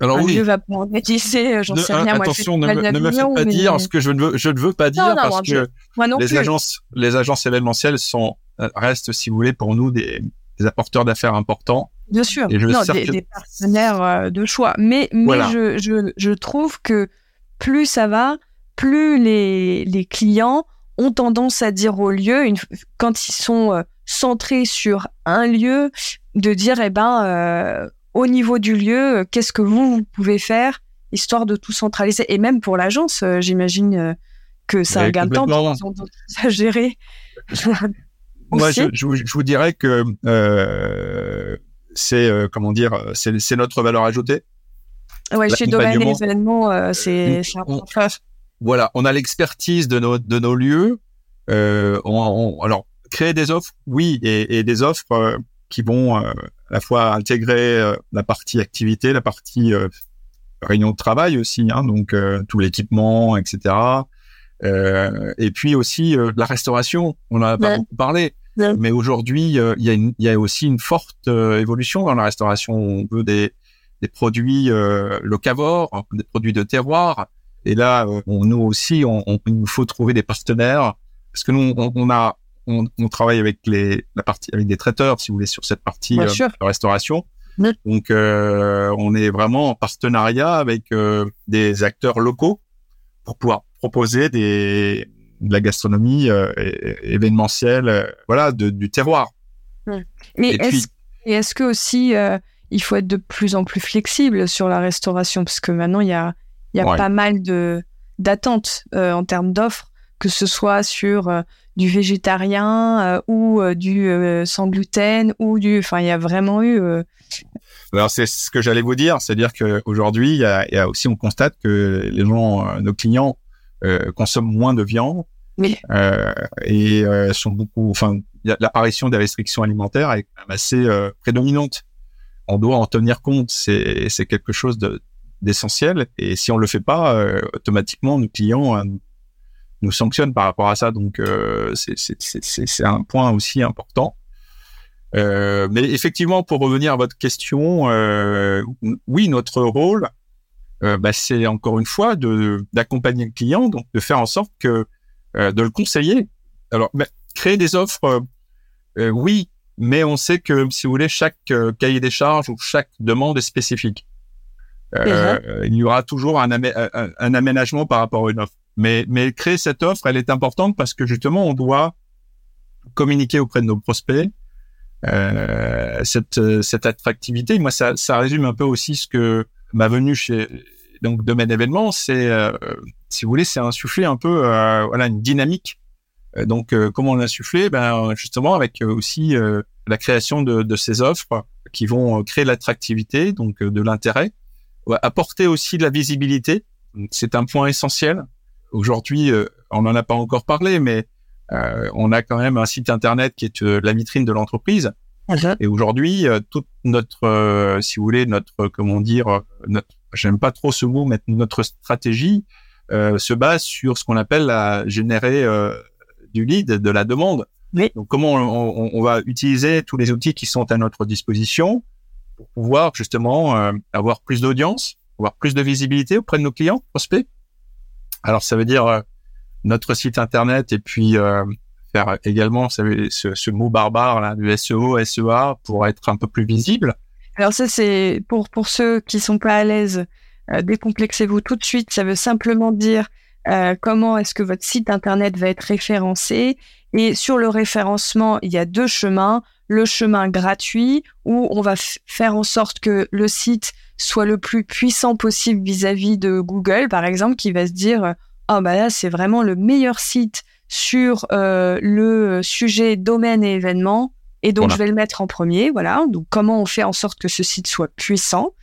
Alors un oui. lieu va pas organiser, j'en sais rien. Attention, moi, ne, me, ne me faites pas mais... dire ce que je ne veux, je ne veux pas dire non, non, parce que moi les plus. agences, les agences événementielles sont restent, si vous voulez, pour nous des, des apporteurs d'affaires importants. Bien sûr, Et je non, des, que- des partenaires euh, de choix. Mais, mais Voilà. je, je, je trouve que plus ça va, plus les, les clients ont tendance à dire au lieu, une, quand ils sont euh, centrés sur un lieu, de dire, eh ben, euh, au niveau du lieu, euh, qu'est-ce que vous, vous pouvez faire, histoire de tout centraliser. Et même pour l'agence, euh, j'imagine que un Ouais, gain de temps, qu'ils ont à gérer. Moi, je, je, vous- je vous dirais que c'est comment dire, c'est notre valeur ajoutée. Ouais, chez Domaine et l'accompagnement. événements, euh, c'est Euh, c'est un on- fort. Voilà, on a l'expertise de nos de nos lieux. Euh, on, on- alors créer des offres, oui, et, et des offres euh, qui vont euh, à la fois intégrer euh, la partie activité, la partie euh, réunion de travail aussi, hein, donc euh, tout l'équipement, etc. Euh, et puis aussi euh, la restauration. On en a pas Ouais. beaucoup parlé, Ouais. mais aujourd'hui euh, il y y a aussi une forte euh, évolution dans la restauration. On veut des des produits euh, locavores, des produits de terroir. Et là, euh, on, nous aussi, on, on- il nous faut trouver des partenaires parce que nous, on, on a, on, on travaille avec les, la partie, avec des traiteurs, si vous voulez, sur cette partie euh, de restauration. Oui. Donc, euh, on est vraiment en partenariat avec euh, des acteurs locaux pour pouvoir proposer des, de la gastronomie événementielle, voilà, de, du terroir. Mais est-ce que aussi il faut être de plus en plus flexible sur la restauration parce que maintenant il y a il y a Ouais. pas mal de d'attentes euh, en termes d'offres que ce soit sur euh, du végétarien euh, ou du sans gluten ou du enfin il y a vraiment eu Alors c'est ce que j'allais vous dire, c'est-à-dire qu'aujourd'hui, il y a, il y a aussi, on constate que les gens, nos clients, consomment moins de viande Oui. et sont beaucoup. Enfin, l'apparition des restrictions alimentaires est quand même assez prédominante. On doit en tenir compte. C'est quelque chose de d'essentiel et si on le fait pas, euh, automatiquement nos clients euh, nous sanctionnent par rapport à ça. Donc euh, c'est un point aussi important. Euh, mais effectivement, pour revenir à votre question, euh, oui, notre rôle, euh, bah, c'est encore une fois d'accompagner le client, donc de faire en sorte que de le conseiller. Alors, bah, créer des offres, oui, mais on sait que si vous voulez, chaque cahier des charges ou chaque demande est spécifique. il y aura toujours un, un, aménagement par rapport à une offre. Mais, mais créer cette offre, elle est importante parce que justement, on doit communiquer auprès de nos prospects euh, cette, cette attractivité. Moi, ça, ça résume un peu aussi ce que ma venue chez donc domaine événement, c'est euh, si vous voulez, c'est insuffler un peu euh, voilà une dynamique. Euh, donc comment on l'insuffler Ben justement avec aussi la création de, de, ces offres qui vont créer l'attractivité, donc de l'intérêt, apporter aussi de la visibilité. C'est un point essentiel. Aujourd'hui, on n'en a pas encore parlé, mais euh, on a quand même un site internet qui est la vitrine de l'entreprise. Et aujourd'hui, toute notre, si vous voulez, notre, comment dire, notre j'aime pas trop ce mot, mais notre stratégie euh, se base sur ce qu'on appelle la générer euh, du lead, de la demande. Donc comment on, on, va utiliser tous les outils qui sont à notre disposition pour pouvoir justement euh, avoir plus d'audience, avoir plus de visibilité auprès de nos clients, prospects? Alors ça veut dire euh, notre site internet et puis euh, faire également ce, ce, mot barbare là du SEO, SEA pour être un peu plus visible. Alors ça, c'est pour, pour ceux qui sont pas à l'aise, décomplexez-vous tout de suite. Ça veut simplement dire euh, comment est-ce que votre site internet va être référencé? Et sur le référencement, il y a deux chemins. Le chemin gratuit, où on va faire en sorte que le site soit le plus puissant possible vis-à-vis de Google, par exemple, qui va se dire, oh bah là, c'est vraiment le meilleur site sur euh, le sujet domaine et événement et donc, je vais le mettre en premier, voilà. Donc, comment on fait en sorte que ce site soit puissant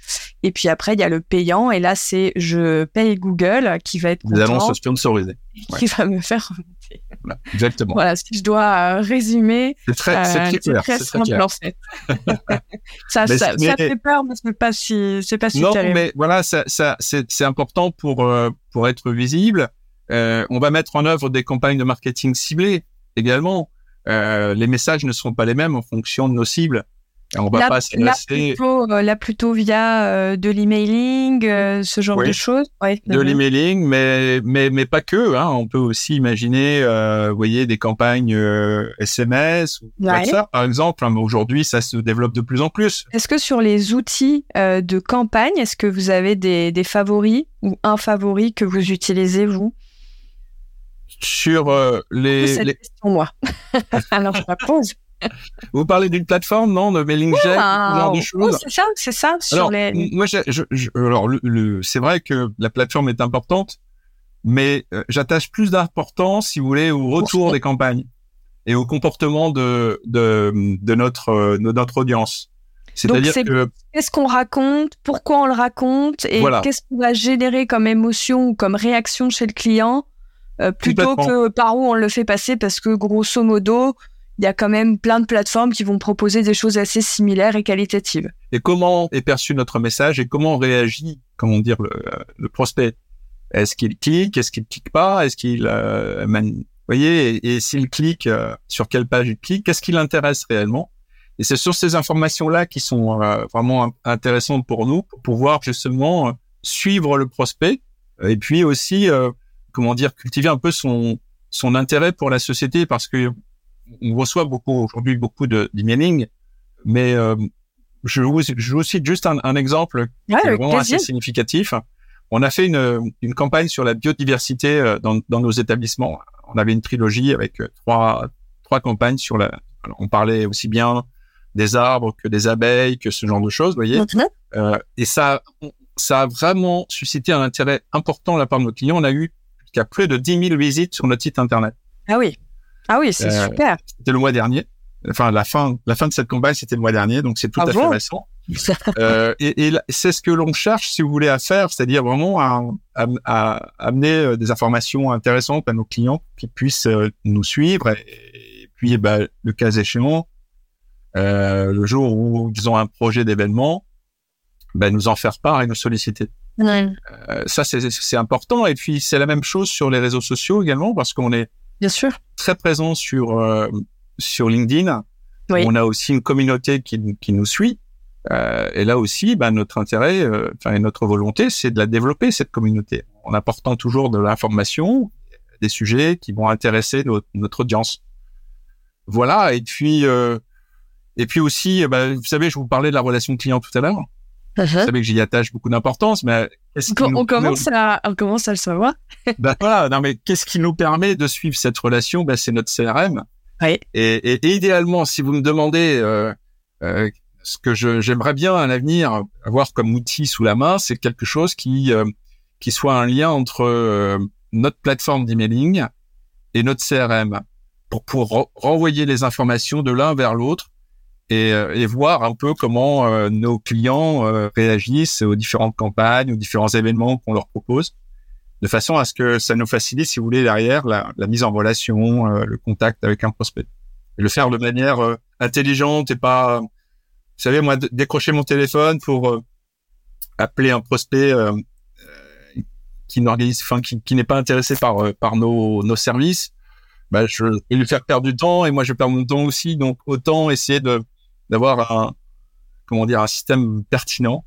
Et puis après, il y a le payant. Et là, c'est je paye Google qui va être Des annonces sponsorisées. Qui va me faire remonter. Voilà, exactement. Voilà, si je dois euh, résumer. C'est très, euh, c'est très, très simple en fait. ça, ça, ça, fait peur, mais c'est pas si, c'est pas si Non, terrible. mais voilà, ça, ça, c'est, c'est important pour, euh, pour être visible. Euh, on va mettre en œuvre des campagnes de marketing ciblées également. Euh, les messages ne seront pas les mêmes en fonction de nos cibles. on va là, pas là plutôt, euh, là plutôt via euh, de l'emailing, euh, ce genre de choses. Ouais, de l'emailing, mais mais mais pas que. Hein. On peut aussi imaginer, vous voyez, des campagnes SMS ou WhatsApp, par exemple. Hein, aujourd'hui, ça se développe de plus en plus. Est-ce que sur les outils de campagne, est-ce que vous avez des, des favoris ou un favori que vous utilisez vous? Sur euh, les, cette les... question moi. Alors je la pose. Vous parlez d'une plateforme, non, de mailing jet, genre de choses? c'est ça, c'est ça. Sur alors, les... moi, je, je, alors, le, c'est vrai que la plateforme est importante, mais euh, j'attache plus d'importance, si vous voulez, au retour des campagnes et au comportement de de, de notre de notre audience. C'est-à-dire que qu'est-ce qu'on raconte, pourquoi on le raconte et qu'est-ce qu'on va générer comme émotion ou comme réaction chez le client euh, plutôt que par où on le fait passer parce que grosso modo, il y a quand même plein de plateformes qui vont proposer des choses assez similaires et qualitatives. Et comment est perçu notre message et comment réagit, comment dire, le, prospect? Est-ce qu'il clique? Est-ce qu'il clique pas? Est-ce qu'il, euh, vous voyez, et, s'il clique, euh, sur quelle page il clique? Qu'est-ce qui l'intéresse réellement? Et c'est sur ces informations-là qui sont vraiment intéressantes pour nous, pour pouvoir justement suivre le prospect et puis aussi comment dire, cultiver un peu son son intérêt pour la société parce que on reçoit beaucoup aujourd'hui beaucoup de d'emailing, mais euh, je vous je vous cite juste un, un exemple qui est vraiment assez significatif. On a fait une, une campagne sur la biodiversité euh, dans, dans nos établissements. On avait une trilogie avec euh, trois trois campagnes sur la. on parlait aussi bien des arbres que des abeilles, que ce genre de choses, vous voyez. Euh, et ça, ça a vraiment suscité un intérêt important de la part de nos clients. On a eu qui a plus de 10 000 visites sur notre site internet. Ah oui, ah oui, c'est euh, super. C'était le mois dernier. Enfin, la fin, la fin de cette campagne, c'était le mois dernier, donc c'est tout ah à fait récent. euh, et, et c'est ce que l'on cherche, si vous voulez, à faire, c'est-à-dire vraiment à, à, à, amener euh, des informations intéressantes à nos clients qui puissent nous suivre. Et, puis, bah, le cas échéant, euh, le jour où ils ont un projet d'événement, bah, nous en faire part et nous solliciter. Euh, ça, c'est important. Et puis, c'est la même chose sur les réseaux sociaux également, parce qu'on est bien sûr très présent sur euh, sur LinkedIn. On a aussi une communauté qui, qui nous suit. Euh, et là aussi, bah, notre intérêt, euh, enfin notre volonté, c'est de la développer cette communauté, en apportant toujours de l'information, des sujets qui vont intéresser notre, notre audience. Voilà. Et puis, euh, et puis aussi, bah, vous savez, je vous parlais de la relation client tout à l'heure. Uh-huh. Vous savez que j'y attache beaucoup d'importance, mais on, commence à, on commence à le savoir. ben voilà, non mais qu'est-ce qui nous permet de suivre cette relation? Ben, C'est notre CRM. Oui. Et, et, idéalement, si vous me demandez euh, euh, ce que j'aimerais bien à l'avenir avoir comme outil sous la main, c'est quelque chose qui euh, qui soit un lien entre euh, notre plateforme d'emailing et notre CRM pour pour renvoyer les informations de l'un vers l'autre et, euh, et, voir un peu comment nos clients réagissent aux différentes campagnes, aux différents événements qu'on leur propose, de façon à ce que ça nous facilite, si vous voulez, derrière la, mise en relation, le contact avec un prospect. Et le faire de manière intelligente et pas vous savez, moi, décrocher mon téléphone pour euh, appeler un prospect euh, euh, qui n'organise, enfin, qui, n'est pas intéressé par nos services, bah, je lui faire perdre du temps et moi je perds mon temps aussi. Donc autant essayer de d'avoir un comment dire un système pertinent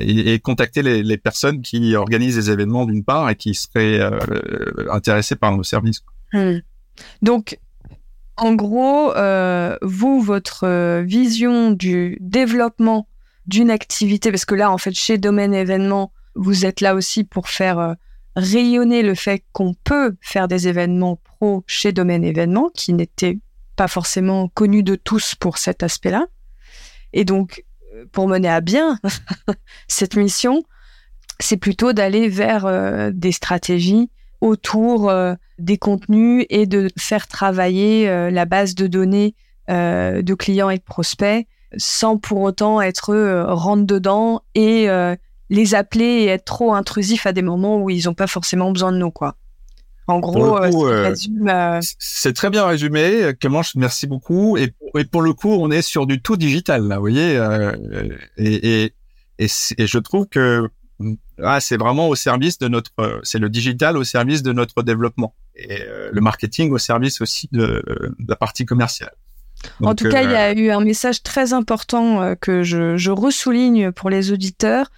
et, et, contacter les, personnes qui organisent les événements d'une part et qui seraient euh, intéressées par nos services. Hmm. Donc en gros, euh, vous, votre euh, vision du développement d'une activité, parce que là, en fait, chez Domaine Événements, vous êtes là aussi pour faire euh, rayonner le fait qu'on peut faire des événements pro chez Domaine Événements, qui n'étaient pas forcément connus de tous pour cet aspect-là. Et donc, pour mener à bien cette mission, c'est plutôt d'aller vers des stratégies autour euh, des contenus et de faire travailler euh, la base de données euh, de clients et de prospects sans pour autant être rentre dedans et les appeler et être trop intrusif à des moments où ils n'ont pas forcément besoin de nous quoi. En gros, c'est très bien résumé. Comment merci beaucoup. Et, et, pour le coup, on est sur du tout digital là, vous voyez. et, et, et, je trouve que ah, c'est vraiment au service de notre, euh, c'est le digital au service de notre développement et euh, le marketing au service aussi de, la partie commerciale. en tout cas, il y a euh, eu un message très important que je, je, ressouligne pour les auditeurs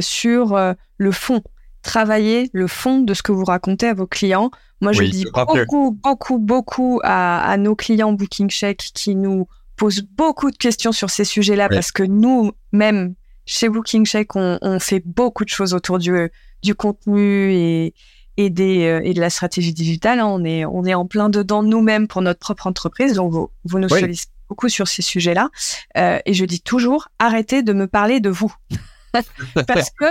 sur le fond. Travailler le fond de ce que vous racontez à vos clients. Moi, je dis beaucoup, beaucoup, beaucoup à, à, nos clients Booking Check qui nous posent beaucoup de questions sur ces sujets-là parce que nous-mêmes, chez Booking Check, on, on, fait beaucoup de choses autour du, du contenu et, et, des, euh, et de la stratégie digitale. Hein. On, est, on est en plein dedans nous-mêmes pour notre propre entreprise. Donc, vous, vous nous sollicitez beaucoup sur ces sujets-là. Euh, et je dis toujours, arrêtez de me parler de vous. Parce que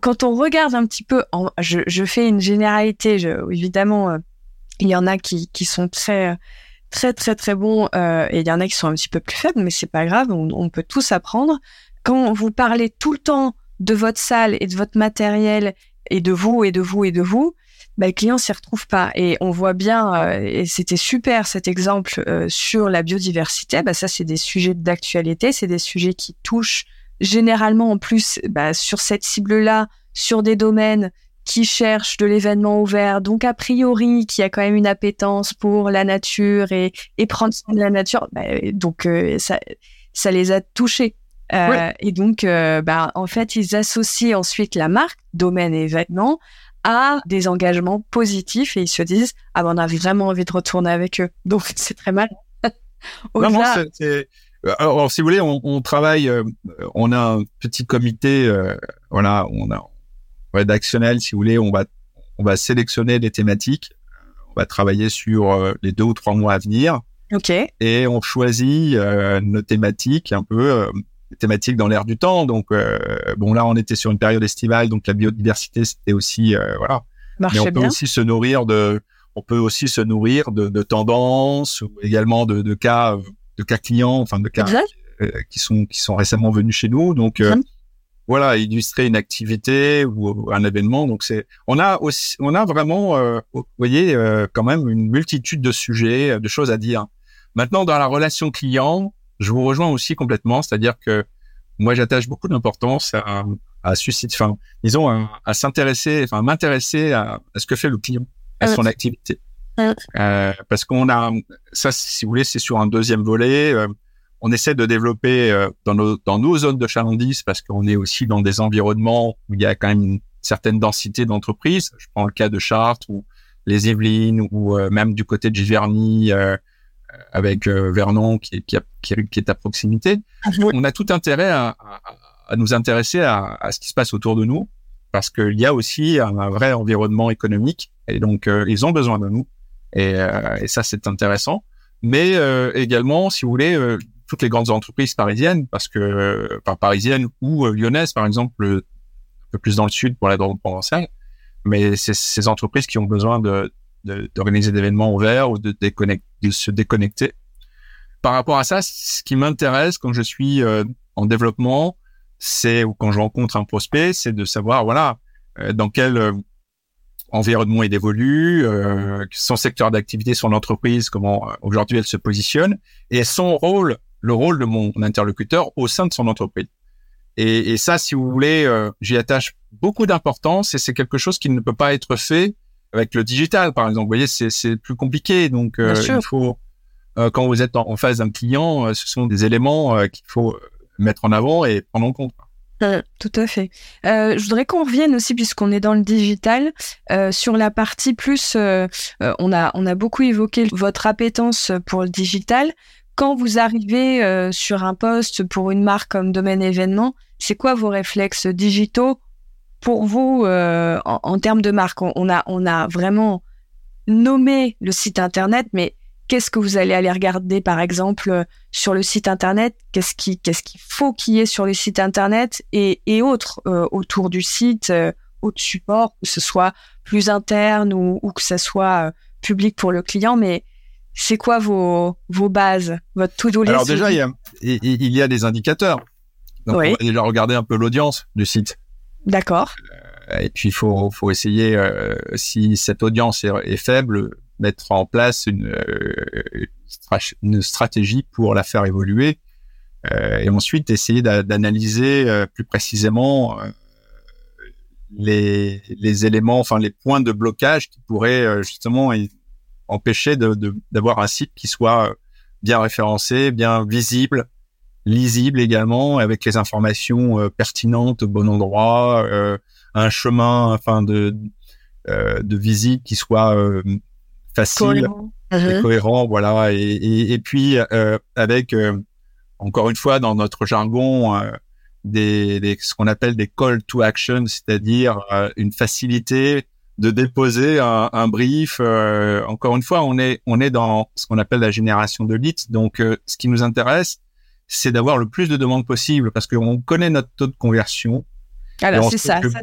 quand on regarde un petit peu, je, fais une généralité, évidemment, euh, il y en a qui, sont très très très très bons euh, et il y en a qui sont un petit peu plus faibles mais c'est pas grave on, peut tous apprendre quand vous parlez tout le temps de votre salle et de votre matériel et de vous et de vous et de vous, bah, le client s'y retrouve pas. Et on voit bien, euh, et c'était super cet exemple sur la biodiversité. Bah, ça, c'est des sujets d'actualité, c'est des sujets qui touchent généralement en plus bah, sur cette cible-là, sur des domaines qui cherchent de l'événement ouvert, donc a priori qui a quand même une appétence pour la nature et, et prendre soin de la nature. Bah, donc euh, ça, ça les a touchés. Euh, et donc, euh, bah, en fait, ils associent ensuite la marque, domaine et vêtements, à des engagements positifs et ils se disent ah ben on a vraiment envie de retourner avec eux. Donc c'est très mal. non, non, c'est, alors, si vous voulez, on, on travaille, euh, on a un petit comité, euh, voilà, on a rédactionnel, si vous voulez, on va on va sélectionner des thématiques, on va travailler sur les deux ou trois mois à venir. Ok. Et on choisit nos thématiques un peu thématiques dans l'air du temps. Donc euh, bon là on était sur une période estivale, donc la biodiversité c'était aussi euh, voilà. Mais on peut aussi se nourrir de, on peut aussi se nourrir de, de tendances ou également de, de cas de cas clients, enfin de cas euh, qui sont qui sont récemment venus chez nous. Donc voilà, illustrer une activité ou un événement. Donc c'est, on a aussi, on a vraiment, vous voyez, quand même une multitude de sujets, de choses à dire. Maintenant, dans la relation client, je vous rejoins aussi complètement, c'est-à-dire que moi j'attache beaucoup d'importance à, à susciter, enfin, disons, à, s'intéresser, enfin, m'intéresser à, ce que fait le client, à ah son activité. Euh, parce qu'on a ça, si vous voulez, c'est sur un deuxième volet. Euh, on essaie de développer euh, dans nos dans nos zones de chalandise parce qu'on est aussi dans des environnements où il y a quand même une certaine densité d'entreprises. Je prends le cas de Chartres ou les Yvelines ou même du côté de Giverny avec Vernon qui, qui, qui, qui, est à proximité. Ah, on a tout intérêt à, à, à nous intéresser à, à, ce qui se passe autour de nous parce qu'il y a aussi un, un, vrai environnement économique et donc ils ont besoin de nous. Et, euh, et ça, c'est intéressant. Mais euh, également, si vous voulez, euh, toutes les grandes entreprises parisiennes, parce que parisiennes ou lyonnaises, par exemple, un peu plus dans le sud pour la drogue provençale, mais c'est ces entreprises qui ont besoin de d'organiser des événements ouverts ou de, de se déconnecter. Par rapport à ça, ce qui m'intéresse quand je suis en développement, c'est ou quand je rencontre un prospect, c'est de savoir voilà dans quel environnement il évolue, euh, son secteur d'activité, son entreprise, comment euh, aujourd'hui elle se positionne, et son rôle, le rôle de mon interlocuteur au sein de son entreprise. Et, et ça, si vous voulez, euh, j'y attache beaucoup d'importance et c'est quelque chose qui ne peut pas être fait avec le digital, par exemple. Vous voyez, c'est plus compliqué. Donc, euh, il faut, quand vous êtes en, en face d'un client, ce sont des éléments qu'il faut mettre en avant et prendre en compte. Euh, tout à fait. Euh, je voudrais qu'on revienne aussi, puisqu'on est dans le digital, euh, sur la partie plus. On a on a beaucoup évoqué votre appétence pour le digital. Quand vous arrivez sur un poste pour une marque comme domaine événement, c'est quoi vos réflexes digitaux pour vous en, termes de marque? On a on a vraiment nommé le site internet, mais qu'est-ce que vous allez aller regarder par exemple euh, sur le site internet? Qu'est-ce qui qu'est-ce qu'il faut qu'il y ait sur le site internet? Et, et autres euh, autour du site euh, autres supports que ce soit plus interne ou, ou que ce soit euh, public pour le client. Mais c'est quoi vos vos bases votre to-do list? Alors déjà il y a il, y a des indicateurs. Donc oui. on va déjà regarder un peu l'audience du site. D'accord. Et puis il faut faut essayer si cette audience est, est faible mettre en place une, euh, une stratégie pour la faire évoluer euh, et ensuite essayer d'analyser euh, plus précisément les, éléments, enfin les points de blocage qui pourraient justement empêcher d'avoir un site qui soit bien référencé, bien visible, lisible également, avec les informations pertinentes au bon endroit, un chemin, enfin de de visite qui soit facile, cohérent, uh-huh. cohérent voilà. Et, et, et puis euh, avec euh, encore une fois dans notre jargon euh, des, des, ce qu'on appelle des call to action, c'est-à-dire euh, une facilité de déposer un, un brief. Euh, encore une fois, on est on est dans ce qu'on appelle la génération de leads. Donc, ce qui nous intéresse, c'est d'avoir le plus de demandes possible parce qu'on connaît notre taux de conversion. Alors c'est ça. ça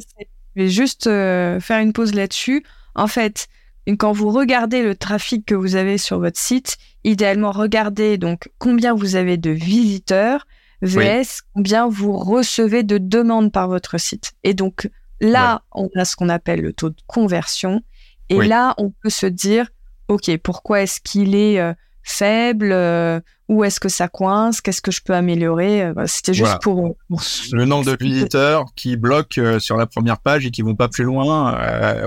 je vais juste faire une pause là-dessus. En fait, quand vous regardez le trafic que vous avez sur votre site, idéalement regardez donc combien vous avez de visiteurs vs oui. combien vous recevez de demandes par votre site. Et donc là, ouais. on a ce qu'on appelle le taux de conversion. Et oui. là, on peut se dire, OK, pourquoi est-ce qu'il est, euh, faible euh, Où est-ce que ça coince Qu'est-ce que je peux améliorer euh, C'était juste voilà. pour, pour, Le nombre de visiteurs qui bloquent euh, sur la première page et qui vont pas plus loin,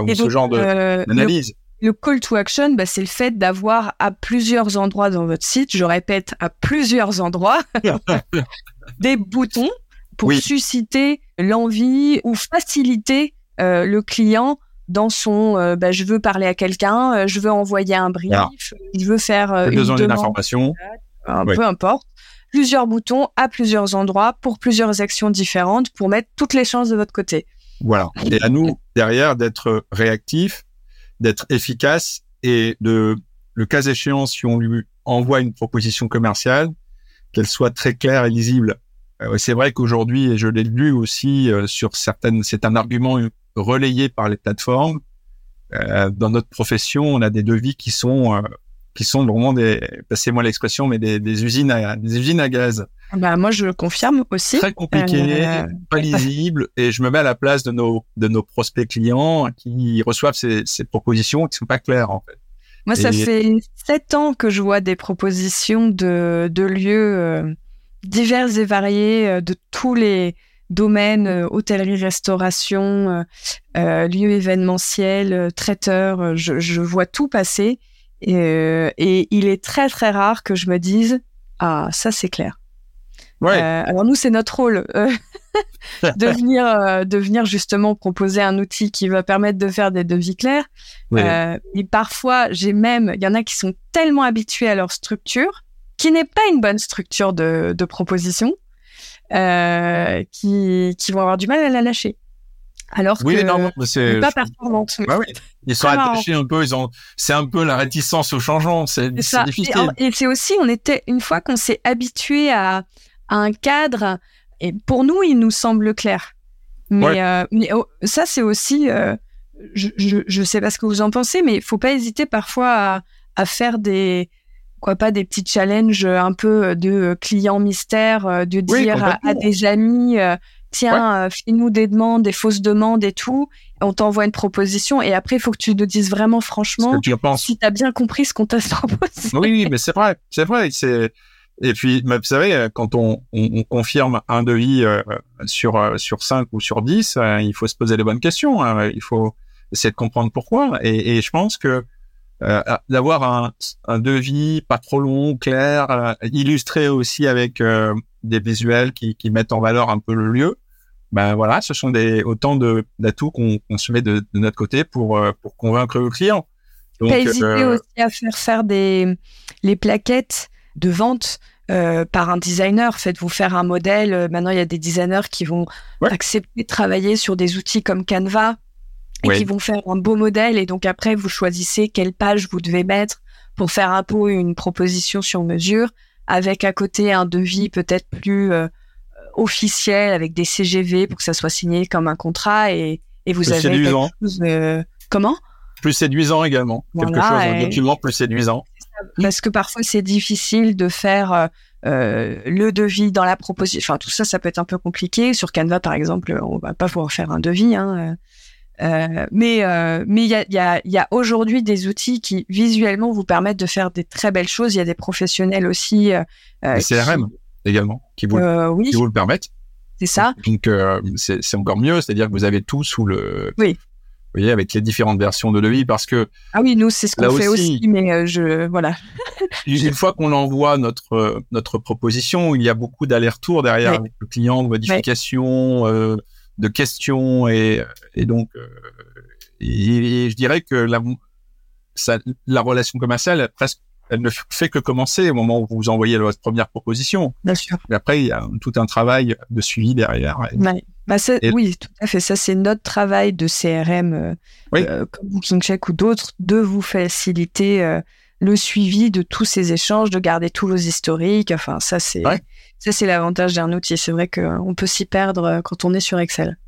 ou ce donc, genre d'analyse le call to action, bah, c'est le fait d'avoir à plusieurs endroits dans votre site, je répète, à plusieurs endroits, des boutons pour oui. susciter l'envie ou faciliter euh, le client dans son euh, bah, je veux parler à quelqu'un, euh, je veux envoyer un brief, ah. je veux faire une besoin d'une information, peu importe. Plusieurs boutons à plusieurs endroits pour plusieurs actions différentes pour mettre toutes les chances de votre côté. Voilà. Et à nous derrière d'être réactifs d'être efficace et de, le cas échéant, si on lui envoie une proposition commerciale, qu'elle soit très claire et lisible. Euh, c'est vrai qu'aujourd'hui, et je l'ai lu aussi euh, sur certaines, c'est un argument relayé par les plateformes. Euh, dans notre profession, on a des devis qui sont euh, qui sont vraiment des, passez-moi l'expression, mais des, des, usines à des usines à gaz. Bah moi je confirme aussi. Très compliqué, euh... pas lisible, et je me mets à la place de nos de nos prospects clients qui reçoivent ces, ces propositions qui sont pas claires en fait. Moi, ça fait sept ans que je vois des propositions de de lieux euh, divers et variés euh, de tous les domaines euh, hôtellerie, restauration, euh, lieux événementiels, traiteurs. Je, je vois tout passer Et, euh, et, il est très très rare que je me dise ah ça c'est clair. Ouais. Euh, alors nous c'est notre rôle euh, de venir euh, de venir justement proposer un outil qui va permettre de faire des devis clairs. Ouais. mais parfois j'ai même il y en a qui sont tellement habitués à leur structure qui n'est pas une bonne structure de, de proposition qui qui vont avoir du mal à la lâcher. Alors oui, que non, c'est pas performante. Bah oui. Ils sont attachés un peu, ils ont, c'est un peu la réticence au changement, c'est difficile. Et, et c'est aussi, on était, une fois qu'on s'est habitué à, un cadre, et pour nous, il nous semble clair. Mais, ouais. euh, mais oh, ça, c'est aussi, euh, je, je sais pas ce que vous en pensez, mais il faut pas hésiter parfois à, à faire des, quoi pas des petits challenges un peu de clients mystères, de dire à, à, des amis, euh, tiens, ouais. euh, fais-nous des demandes, des fausses demandes et tout. On t'envoie une proposition et après, il faut que tu nous dises vraiment franchement tu si tu as bien compris ce qu'on t'a proposé. Oui, mais c'est vrai, c'est vrai. C'est et puis, vous savez, quand on, on, on confirme un devis euh, sur euh, sur 5 ou sur 10, euh, il faut se poser les bonnes questions. Hein. Il faut essayer de comprendre pourquoi. Et, et je pense que euh, d'avoir un, un, devis pas trop long, clair, euh, illustré aussi avec des visuels qui, qui mettent en valeur un peu le lieu, ben voilà, ce sont des autant de d'atouts qu'on qu se met de, de, notre côté pour euh, pour convaincre le client. Donc, pas hésiter euh... aussi à faire faire des les plaquettes de vente euh, par un designer. Faites-vous faire un modèle. Maintenant, il y a des designers qui vont ouais. accepter de travailler sur des outils comme Canva et qui vont faire un beau modèle. Et donc après, vous choisissez quelle page vous devez mettre pour faire un peu une proposition sur mesure, avec à côté un devis peut-être plus euh, officiel avec des CGV pour que ça soit signé comme un contrat et, et vous plus avez séduisant. quelque chose de... comment? Plus séduisant également voilà, quelque chose un document plus séduisant parce que parfois c'est difficile de faire euh, le devis dans la proposition enfin tout ça ça peut être un peu compliqué sur Canva par exemple on va pas pouvoir faire un devis hein. euh, mais euh, mais il y a il y a il y a aujourd'hui des outils qui visuellement vous permettent de faire des très belles choses il y a des professionnels aussi euh, les CRM qui également qui vous, euh, oui. qui vous le permettent. C'est ça. Donc euh, c'est encore mieux, c'est-à-dire que vous avez tout sous le. Oui. Vous voyez, avec les différentes versions de devis, parce que. Ah oui, nous c'est ce qu'on fait aussi, aussi, mais euh, je voilà. une fois qu'on envoie notre notre proposition, il y a beaucoup d'allers-retours derrière avec le client, de modifications, oui. de questions et et donc et, et je dirais que la ça, la relation commerciale presque elle ne fait que commencer au moment où vous envoyez votre première proposition. Bien sûr. Et après, il y a tout un travail de suivi derrière. Ouais. Bah et... Oui, tout à fait. Ça, c'est notre travail de CRM, euh, oui. euh, comme BookingCheck ou d'autres, de vous faciliter euh, le suivi de tous ces échanges, de garder tous vos historiques. Enfin, ça, c'est ouais. ça, c'est l'avantage d'un outil. C'est vrai qu'on peut s'y perdre quand on est sur Excel.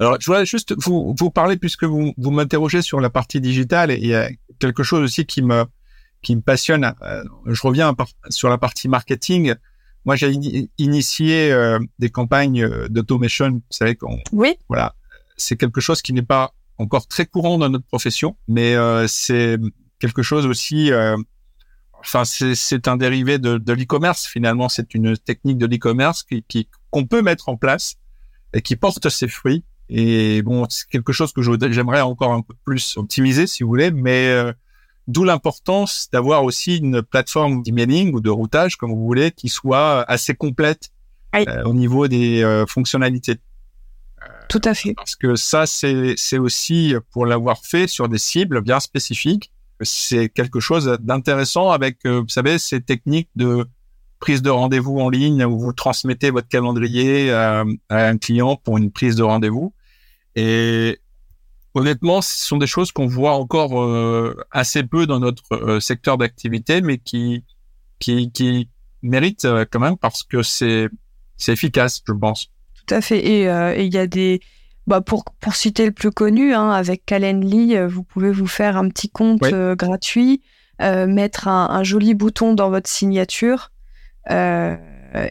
Alors, je voudrais juste vous, vous parler, puisque vous, vous m'interrogez sur la partie digitale, et il y a quelque chose aussi qui me qui me passionne. Euh, je reviens sur la partie marketing. Moi, j'ai initié euh, des campagnes d'automation. Vous savez qu'on, oui. voilà, c'est quelque chose qui n'est pas encore très courant dans notre profession, mais euh, c'est quelque chose aussi. euh, enfin, c'est un dérivé de, de l'e-commerce. Finalement, c'est une technique de l'e-commerce qui qu'on qu peut mettre en place et qui porte ses fruits. Et bon, c'est quelque chose que j'aimerais encore un peu plus optimiser, si vous voulez, mais euh, D'où l'importance d'avoir aussi une plateforme d'emailing ou de routage, comme vous voulez, qui soit assez complète euh, au niveau des euh, fonctionnalités. Tout à fait. Parce que ça, c'est aussi pour l'avoir fait sur des cibles bien spécifiques. C'est quelque chose d'intéressant avec, euh, vous savez, ces techniques de prise de rendez-vous en ligne où vous transmettez votre calendrier à, à un client pour une prise de rendez-vous. Et honnêtement, ce sont des choses qu'on voit encore euh, assez peu dans notre euh, secteur d'activité, mais qui qui, qui méritent euh, quand même parce que c'est c'est efficace, je pense. Tout à fait. Et il euh, y a des bah pour pour citer le plus connu, hein, avec Calendly, vous pouvez vous faire un petit compte oui. gratuit, mettre un, un, joli bouton dans votre signature. Euh,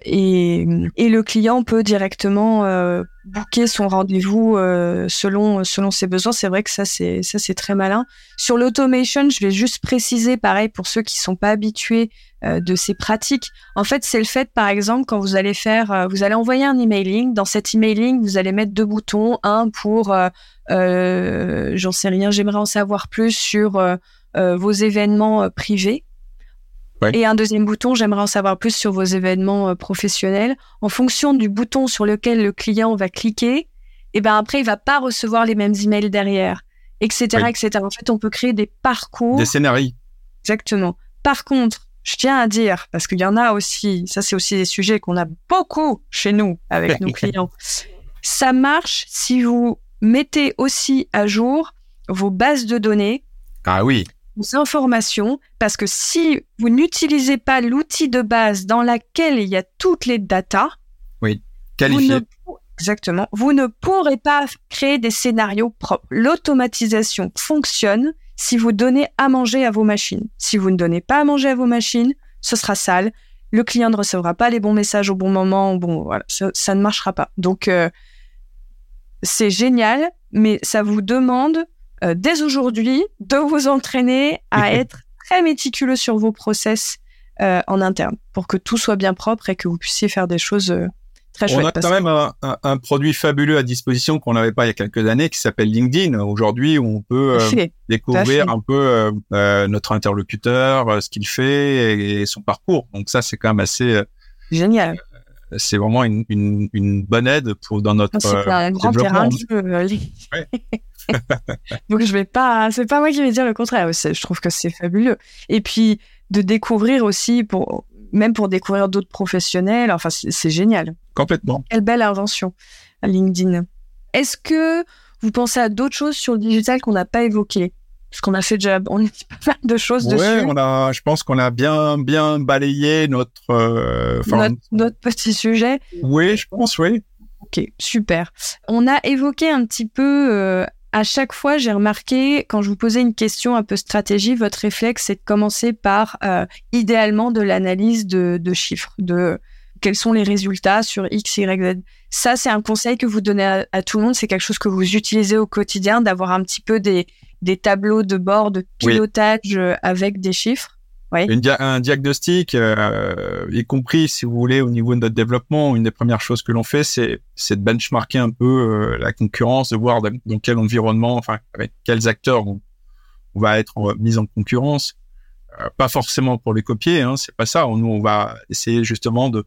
et, et, le client peut directement euh, booker son rendez-vous euh, selon selon ses besoins. C'est vrai que ça c'est ça c'est très malin. Sur l'automation, je vais juste préciser pareil pour ceux qui sont pas habitués euh, de ces pratiques. En fait, c'est le fait par exemple quand vous allez faire euh, vous allez envoyer un emailing, dans cet emailing, vous allez mettre deux boutons, un pour euh, j'en sais rien, j'aimerais en savoir plus sur euh, vos événements euh, Et un deuxième bouton, j'aimerais en savoir plus sur vos événements euh, professionnels. En fonction du bouton sur lequel le client va cliquer, et eh ben après, il va pas recevoir les mêmes emails derrière, etc., etc. En fait, on peut créer des parcours. Des scénarios. Exactement. Par contre, je tiens à dire, parce qu'il y en a aussi, ça c'est aussi des sujets qu'on a beaucoup chez nous avec nos clients. Ça marche si vous mettez aussi à jour vos bases de données. Ah oui informations, parce que si vous n'utilisez pas l'outil de base dans laquelle il y a toutes les datas, oui, qualifié. exactement, vous ne pourrez pas créer des scénarios propres. L'automatisation fonctionne si vous donnez à manger à vos machines. Si vous ne donnez pas à manger à vos machines, ce sera sale. Le client ne recevra pas les bons messages au bon moment. Bon, voilà, ça, ne marchera pas. Donc, euh, c'est génial, mais ça vous demande euh, dès aujourd'hui de vous entraîner à être très méticuleux sur vos process euh, en interne pour que tout soit bien propre et que vous puissiez faire des choses euh, très chouettes. On a quand même un, produit fabuleux à disposition qu'on n'avait pas il y a quelques années qui s'appelle LinkedIn. Aujourd'hui, on peut découvrir un peu notre interlocuteur, ce qu'il fait et, son parcours. Donc ça, c'est quand même assez génial c'est vraiment une, une, bonne aide pour dans notre c'est un grand terrain de jeu. Donc je vais pas, c'est pas moi qui vais dire le contraire. Je trouve que c'est fabuleux. Et puis de découvrir aussi pour, même pour découvrir d'autres professionnels. Enfin, c'est génial. Complètement. Quelle belle invention, LinkedIn. Est-ce que vous pensez à d'autres choses sur le digital qu'on n'a pas évoquées? Parce qu'on a fait déjà, on a pas mal de choses ouais, dessus. on a, je pense qu'on a bien, bien balayé notre, euh, notre, notre, petit sujet. Oui, je pense, oui. Ok, super. On a évoqué un petit peu euh, à chaque fois, j'ai remarqué, quand je vous posais une question un peu stratégie, votre réflexe, c'est de commencer par, euh, idéalement, de l'analyse de, chiffres, de quels sont les résultats sur X, Y, Z. Ça, c'est un conseil que vous donnez à, tout le monde. C'est quelque chose que vous utilisez au quotidien, d'avoir un petit peu des, des tableaux de bord de pilotage euh, avec des chiffres un diagnostic, euh, y compris si vous voulez au niveau de notre développement, une des premières choses que l'on fait, c'est de benchmarker un peu euh, la concurrence, de voir dans, quel environnement, enfin avec quels acteurs on, va être mis en concurrence. Euh, pas forcément pour les copier, hein, c'est pas ça. Nous, on va essayer justement de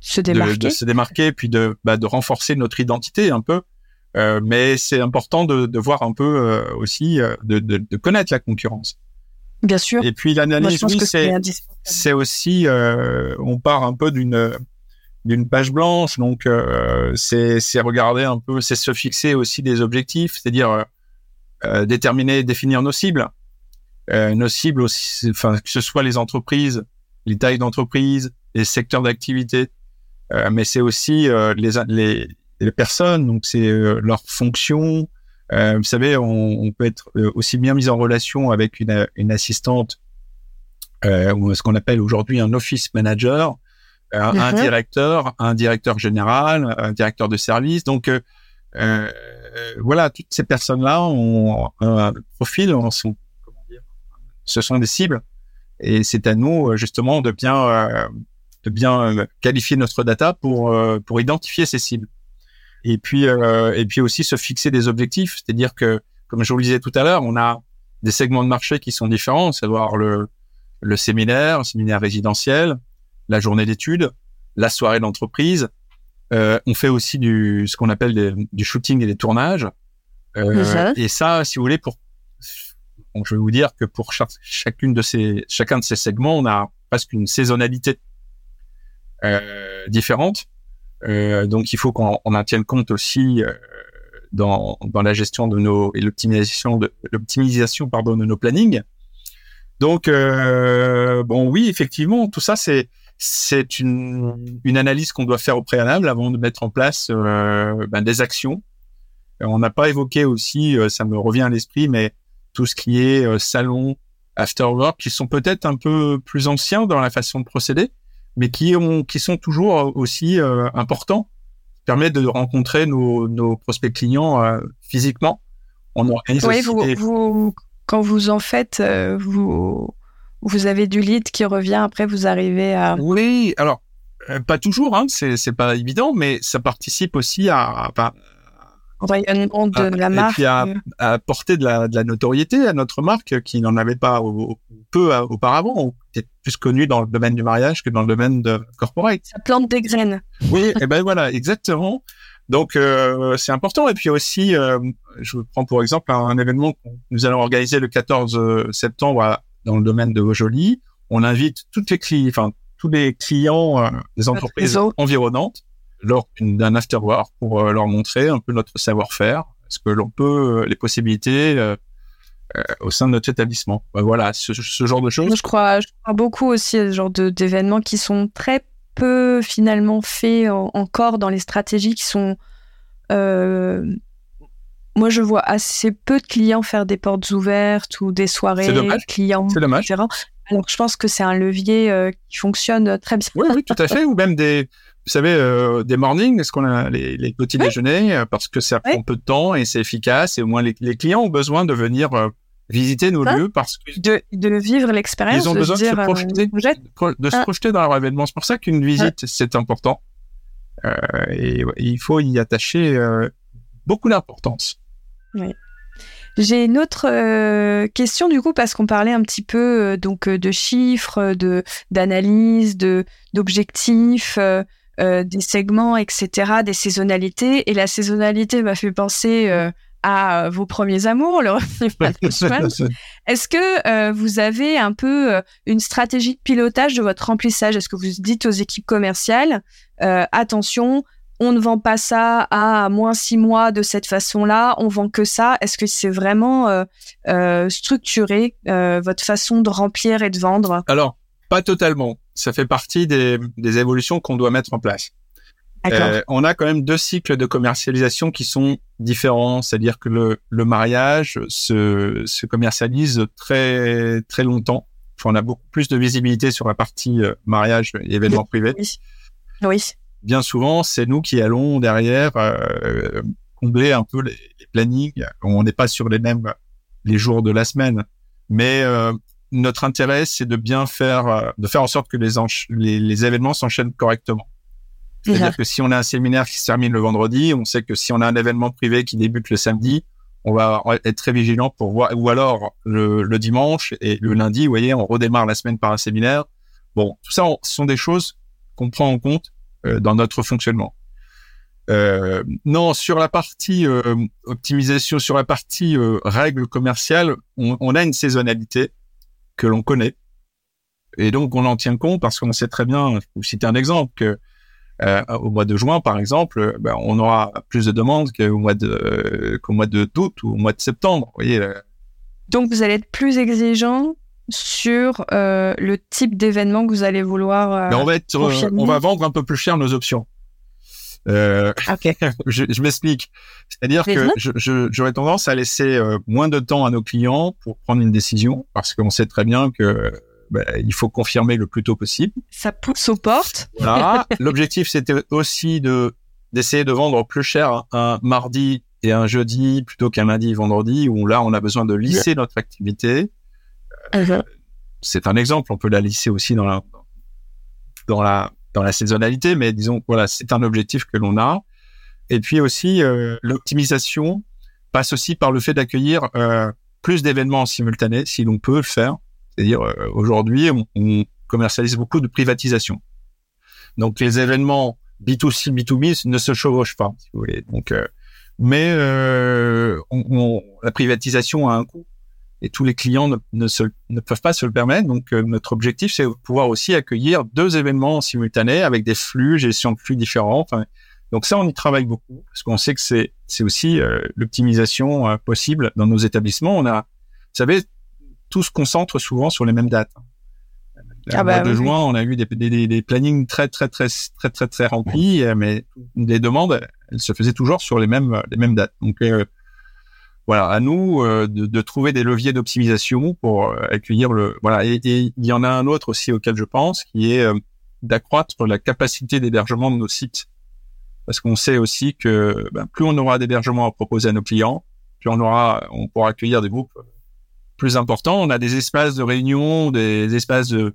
se démarquer, de, se démarquer, puis de bah, de renforcer notre identité un peu. Euh, mais c'est important de, de voir un peu euh, aussi, de, de, de connaître la concurrence. Bien sûr. Et puis l'analyse, oui, c'est aussi, euh, on part un peu d'une d'une page blanche, donc euh, c'est regarder un peu, c'est se fixer aussi des objectifs, c'est-à-dire euh, euh déterminer, définir nos cibles, nos cibles aussi, enfin que ce soit les entreprises, les tailles d'entreprise, les secteurs d'activité, mais c'est aussi les, les les personnes, donc c'est leurs fonctions, vous savez, on, on, peut être euh, aussi bien mis en relation avec une, une assistante euh, ou ce qu'on appelle aujourd'hui un office manager, euh, un directeur, un directeur général, un directeur de service. Donc euh, voilà, toutes ces personnes-là ont un profil, sont, comment dire, ce sont des cibles, et c'est à nous justement de bien de bien qualifier notre data pour pour identifier ces cibles et puis euh, et puis aussi se fixer des objectifs, c'est-à-dire que comme je vous le disais tout à l'heure, on a des segments de marché qui sont différents, savoir le le séminaire, le séminaire résidentiel, la journée d'études, la soirée d'entreprise. Euh, on fait aussi du ce qu'on appelle du shooting et des tournages. Euh, et ça, si vous voulez, pour je vais vous dire que pour chacune de ces chacun de ces segments, on a presque une saisonnalité euh, différente. Euh, donc il faut qu'on en tienne compte aussi euh, dans, dans la gestion de nos et l'optimisation de l'optimisation pardon de nos plannings. Donc euh, bon oui effectivement tout ça c'est c'est une, une analyse qu'on doit faire au préalable avant de mettre en place euh, ben, des actions. On n'a pas évoqué aussi, ça me revient à l'esprit, mais tout ce qui est salon, after work, qui sont peut-être un peu plus anciens dans la façon de procéder, mais qui ont, qui sont toujours aussi euh, importants, permettent de rencontrer nos, nos prospects clients euh, physiquement. On organise oui, vous, vous, quand vous en faites, euh, vous, vous avez du lead qui revient. Après, vous arrivez à. Oui, alors pas toujours, hein, c'est c'est pas évident, mais ça participe aussi à, à, rayonnement de la marque. Et puis à, à apporter de la, de la, notoriété à notre marque qui n'en avait pas au, peu auparavant. Plus connu dans le domaine du mariage que dans le domaine de corporate. Ça plante des graines. Oui, et ben voilà, exactement. Donc euh, c'est important. Et puis aussi, euh, je prends pour exemple un, un, événement que nous allons organiser le 14 septembre à, dans le domaine de Joli. On invite toutes les clients, enfin tous les clients euh, des entreprises environnantes lors d'un afterwork pour euh, leur montrer un peu notre savoir-faire, ce que l'on peut, euh, les possibilités euh, au sein de notre établissement. Ben voilà, ce, ce, genre de choses. Je crois, je crois beaucoup aussi à ce genre d'événements qui sont très peu finalement faits en, encore dans les stratégies qui sont. Euh, moi, je vois assez peu de clients faire des portes ouvertes ou des soirées clients, C'est dommage. etc. Alors, je pense que c'est un levier euh, qui fonctionne très bien. Oui, oui, tout à fait. ou même des, vous savez, euh, des mornings, est-ce qu'on a les, les petits oui. déjeuners, euh, parce que ça prend peu de temps et c'est efficace et au moins les, les, clients ont besoin de venir euh, visiter nos ça, lieux parce que de, de vivre l'expérience. Ils ont besoin de, se projeter, de, de se ah. projeter dans leur événement. C'est pour ça qu'une visite ah. c'est important et, il faut y attacher beaucoup d'importance. Oui. J'ai une autre euh, question du coup parce qu'on parlait un petit peu euh, donc de chiffres, de d'analyse, de d'objectifs, euh, des segments, etc., des saisonnalités. Et la saisonnalité m'a fait penser à vos premiers amours, le Est-ce que vous avez un peu une stratégie de pilotage de votre remplissage? Est-ce que vous dites aux équipes commerciales attention, on ne vend pas ça à moins six mois de cette façon-là, on vend que ça. Est-ce que c'est vraiment euh, euh, structuré euh, votre façon de remplir et de vendre? Alors, pas totalement. Ça fait partie des, des évolutions qu'on doit mettre en place. Euh, on a quand même deux cycles de commercialisation qui sont différents, c'est-à-dire que le, le mariage se, se, commercialise très très longtemps. Enfin, on a beaucoup plus de visibilité sur la partie euh, mariage et événements privés. Oui. oui bien souvent, c'est nous qui allons derrière euh, combler un peu les, les plannings. On n'est pas sur les mêmes les jours de la semaine, mais euh, notre intérêt, c'est de bien faire, euh, de faire en sorte que les, les, les événements s'enchaînent correctement. C'est-à-dire que si on a un séminaire qui se termine le vendredi, on sait que si on a un événement privé qui débute le samedi, on va être très vigilant pour voir, ou alors le, le dimanche et le lundi, vous voyez, on redémarre la semaine par un séminaire. Bon, tout ça, on, ce sont des choses qu'on prend en compte euh, dans notre fonctionnement. Euh, non, sur la partie euh, optimisation, sur la partie règles commerciales, on, on, a une saisonnalité que l'on connaît. Et donc, on en tient compte parce qu'on sait très bien, je vous citer un exemple, que euh, au mois de juin, par exemple, ben, on aura plus de demandes qu'au mois de qu'au mois d'août ou au mois de septembre. Vous voyez. Donc, vous allez être plus exigeant sur euh, le type d'événement que vous allez vouloir. Euh, Mais on va être, euh, on va vendre un peu plus cher nos options. Euh, okay. je, je m'explique. C'est-à-dire que j'aurais je, tendance à laisser euh, moins de temps à nos clients pour prendre une décision, parce qu'on sait très bien que bah, il faut confirmer le plus tôt possible. Ça pousse aux portes. Voilà. L'objectif, c'était aussi de d'essayer de vendre plus cher un mardi et un jeudi plutôt qu'un lundi et vendredi, où là, on a besoin de lisser yeah. notre activité Uh-huh. C'est un exemple. On peut la lisser aussi dans la dans la dans la saisonnalité, mais disons voilà, c'est un objectif que l'on a. Et puis aussi euh, l'optimisation passe aussi par le fait d'accueillir euh, plus d'événements en simultané, si l'on peut le faire. C'est-à-dire euh, aujourd'hui, on, commercialise beaucoup de privatisation. Donc les événements B2C, B2B ne se chevauchent pas, si vous voulez. Donc, mais la privatisation a un coût et tous les clients ne, ne, se, ne peuvent pas se le permettre. Donc, euh, notre objectif, c'est de pouvoir aussi accueillir deux événements simultanés avec des flux, gestion de flux différents. Donc ça, on y travaille beaucoup parce qu'on sait que c'est c'est aussi euh, l'optimisation euh, possible dans nos établissements. On a, vous savez, tout se concentre souvent sur les mêmes dates. Ah bah, de oui, juin, on a eu des, des, des, plannings très très très très très très remplis, mais les demandes, elles se faisaient toujours sur les mêmes les mêmes dates. Donc euh, voilà, à nous euh, de, de, trouver des leviers d'optimisation pour euh, accueillir le voilà. Et, il y en a un autre aussi auquel je pense, qui est euh, d'accroître la capacité d'hébergement de nos sites, parce qu'on sait aussi que ben, plus on aura d'hébergement à proposer à nos clients, plus on aura, on pourra accueillir des groupes plus importants. On a des espaces de réunion, des espaces de,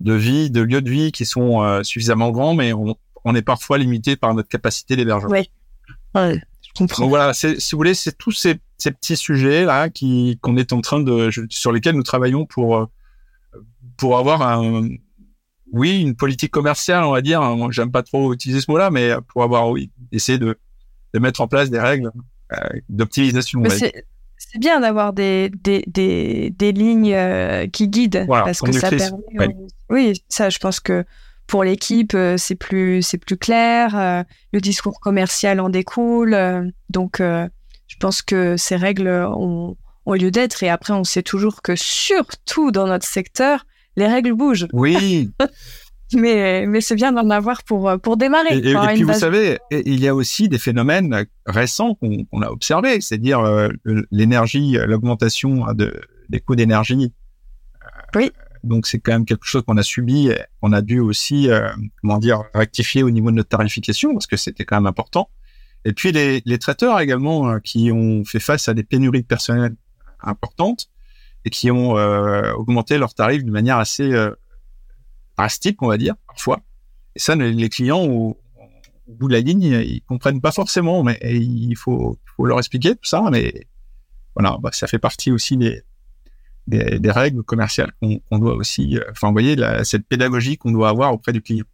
de vie, de lieux de vie qui sont suffisamment grands, mais on, on, est parfois limité par notre capacité d'hébergement. Oui. Donc voilà, si vous voulez, c'est tous ces, ces, petits sujets là qui qu'on est en train de sur lesquels nous travaillons pour pour avoir un oui une politique commerciale, on va dire. J'aime pas trop utiliser ce mot-là, mais pour avoir oui essayer de de mettre en place des règles euh, d'optimisation. C'est bien d'avoir des, des, des, des lignes euh, qui guident parce que ça permet. Oui, ça, je pense que pour l'équipe, euh, c'est plus c'est plus clair. le discours commercial en découle. donc, je pense que ces règles ont, ont lieu d'être. Et après, on sait toujours que surtout dans notre secteur, les règles bougent. Oui. mais, mais c'est bien d'en avoir pour, pour démarrer. Et, puis, vous savez, il y a aussi des phénomènes récents qu'on a observés, c'est-à-dire euh, l'énergie, l'augmentation de, des coûts d'énergie. Oui. Donc, c'est quand même quelque chose qu'on a subi. On a dû aussi, euh, comment dire, rectifier au niveau de notre tarification parce que c'était quand même important. Et puis, les, les traiteurs également euh, qui ont fait face à des pénuries de personnel importantes et qui ont augmenté leurs tarifs de manière assez drastique, on va dire, parfois. Et ça, les clients, au, bout de la ligne, ils comprennent pas forcément, mais il faut, faut leur expliquer tout ça. Mais voilà, bah, ça fait partie aussi des, des, règles commerciales qu'on doit aussi, euh, enfin, vous voyez, cette pédagogie qu'on doit avoir auprès du client.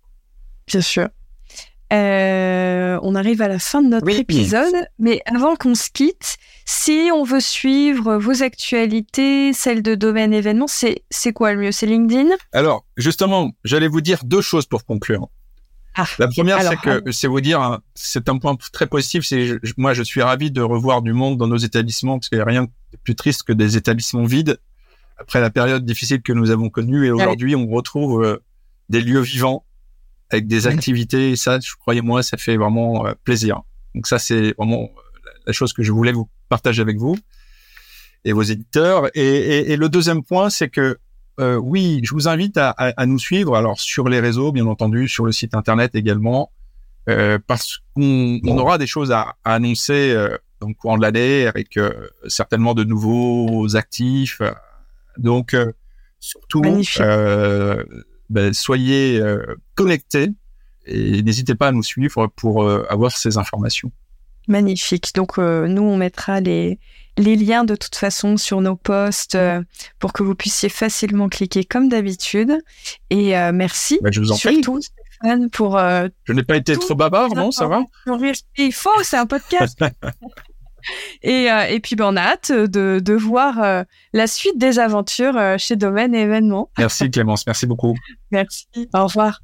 Bien sûr. Euh, on arrive à la fin de notre épisode, mais avant qu'on se quitte, si on veut suivre vos actualités, celles de domaine événement, c'est quoi le mieux? C'est LinkedIn? Alors justement, j'allais vous dire deux choses pour conclure. Ah, la première, c'est que c'est vous dire, hein, c'est un point très positif. C'est moi, je suis ravi de revoir du monde dans nos établissements parce qu'il n'y a rien de plus triste que des établissements vides après la période difficile que nous avons connue. Et aujourd'hui, on retrouve euh, des lieux vivants avec des activités. Et ça, je croyez-moi, ça fait vraiment euh, plaisir. Donc ça, c'est vraiment euh, la chose que je voulais vous partager avec vous et vos éditeurs. Et, et, le deuxième point, c'est que euh, oui, je vous invite à, à, nous suivre. Alors sur les réseaux, bien entendu, sur le site internet également, parce qu'on on aura des choses à, à annoncer dans le courant de l'année, avec certainement de nouveaux actifs. Donc surtout, ben, soyez connectés et n'hésitez pas à nous suivre pour avoir ces informations. Magnifique. Donc, euh, nous, on mettra les, les liens de toute façon sur nos posts euh, pour que vous puissiez facilement cliquer comme d'habitude. Et euh, merci. Bah, je vous en surtout, Stéphane, pour. je n'ai pas été trop bavard, non Ça va? Il faut, c'est un podcast. et, et puis, ben, on a hâte de, de voir la suite des aventures chez Domaine et Événements. Merci Clémence, merci beaucoup. merci. Au revoir.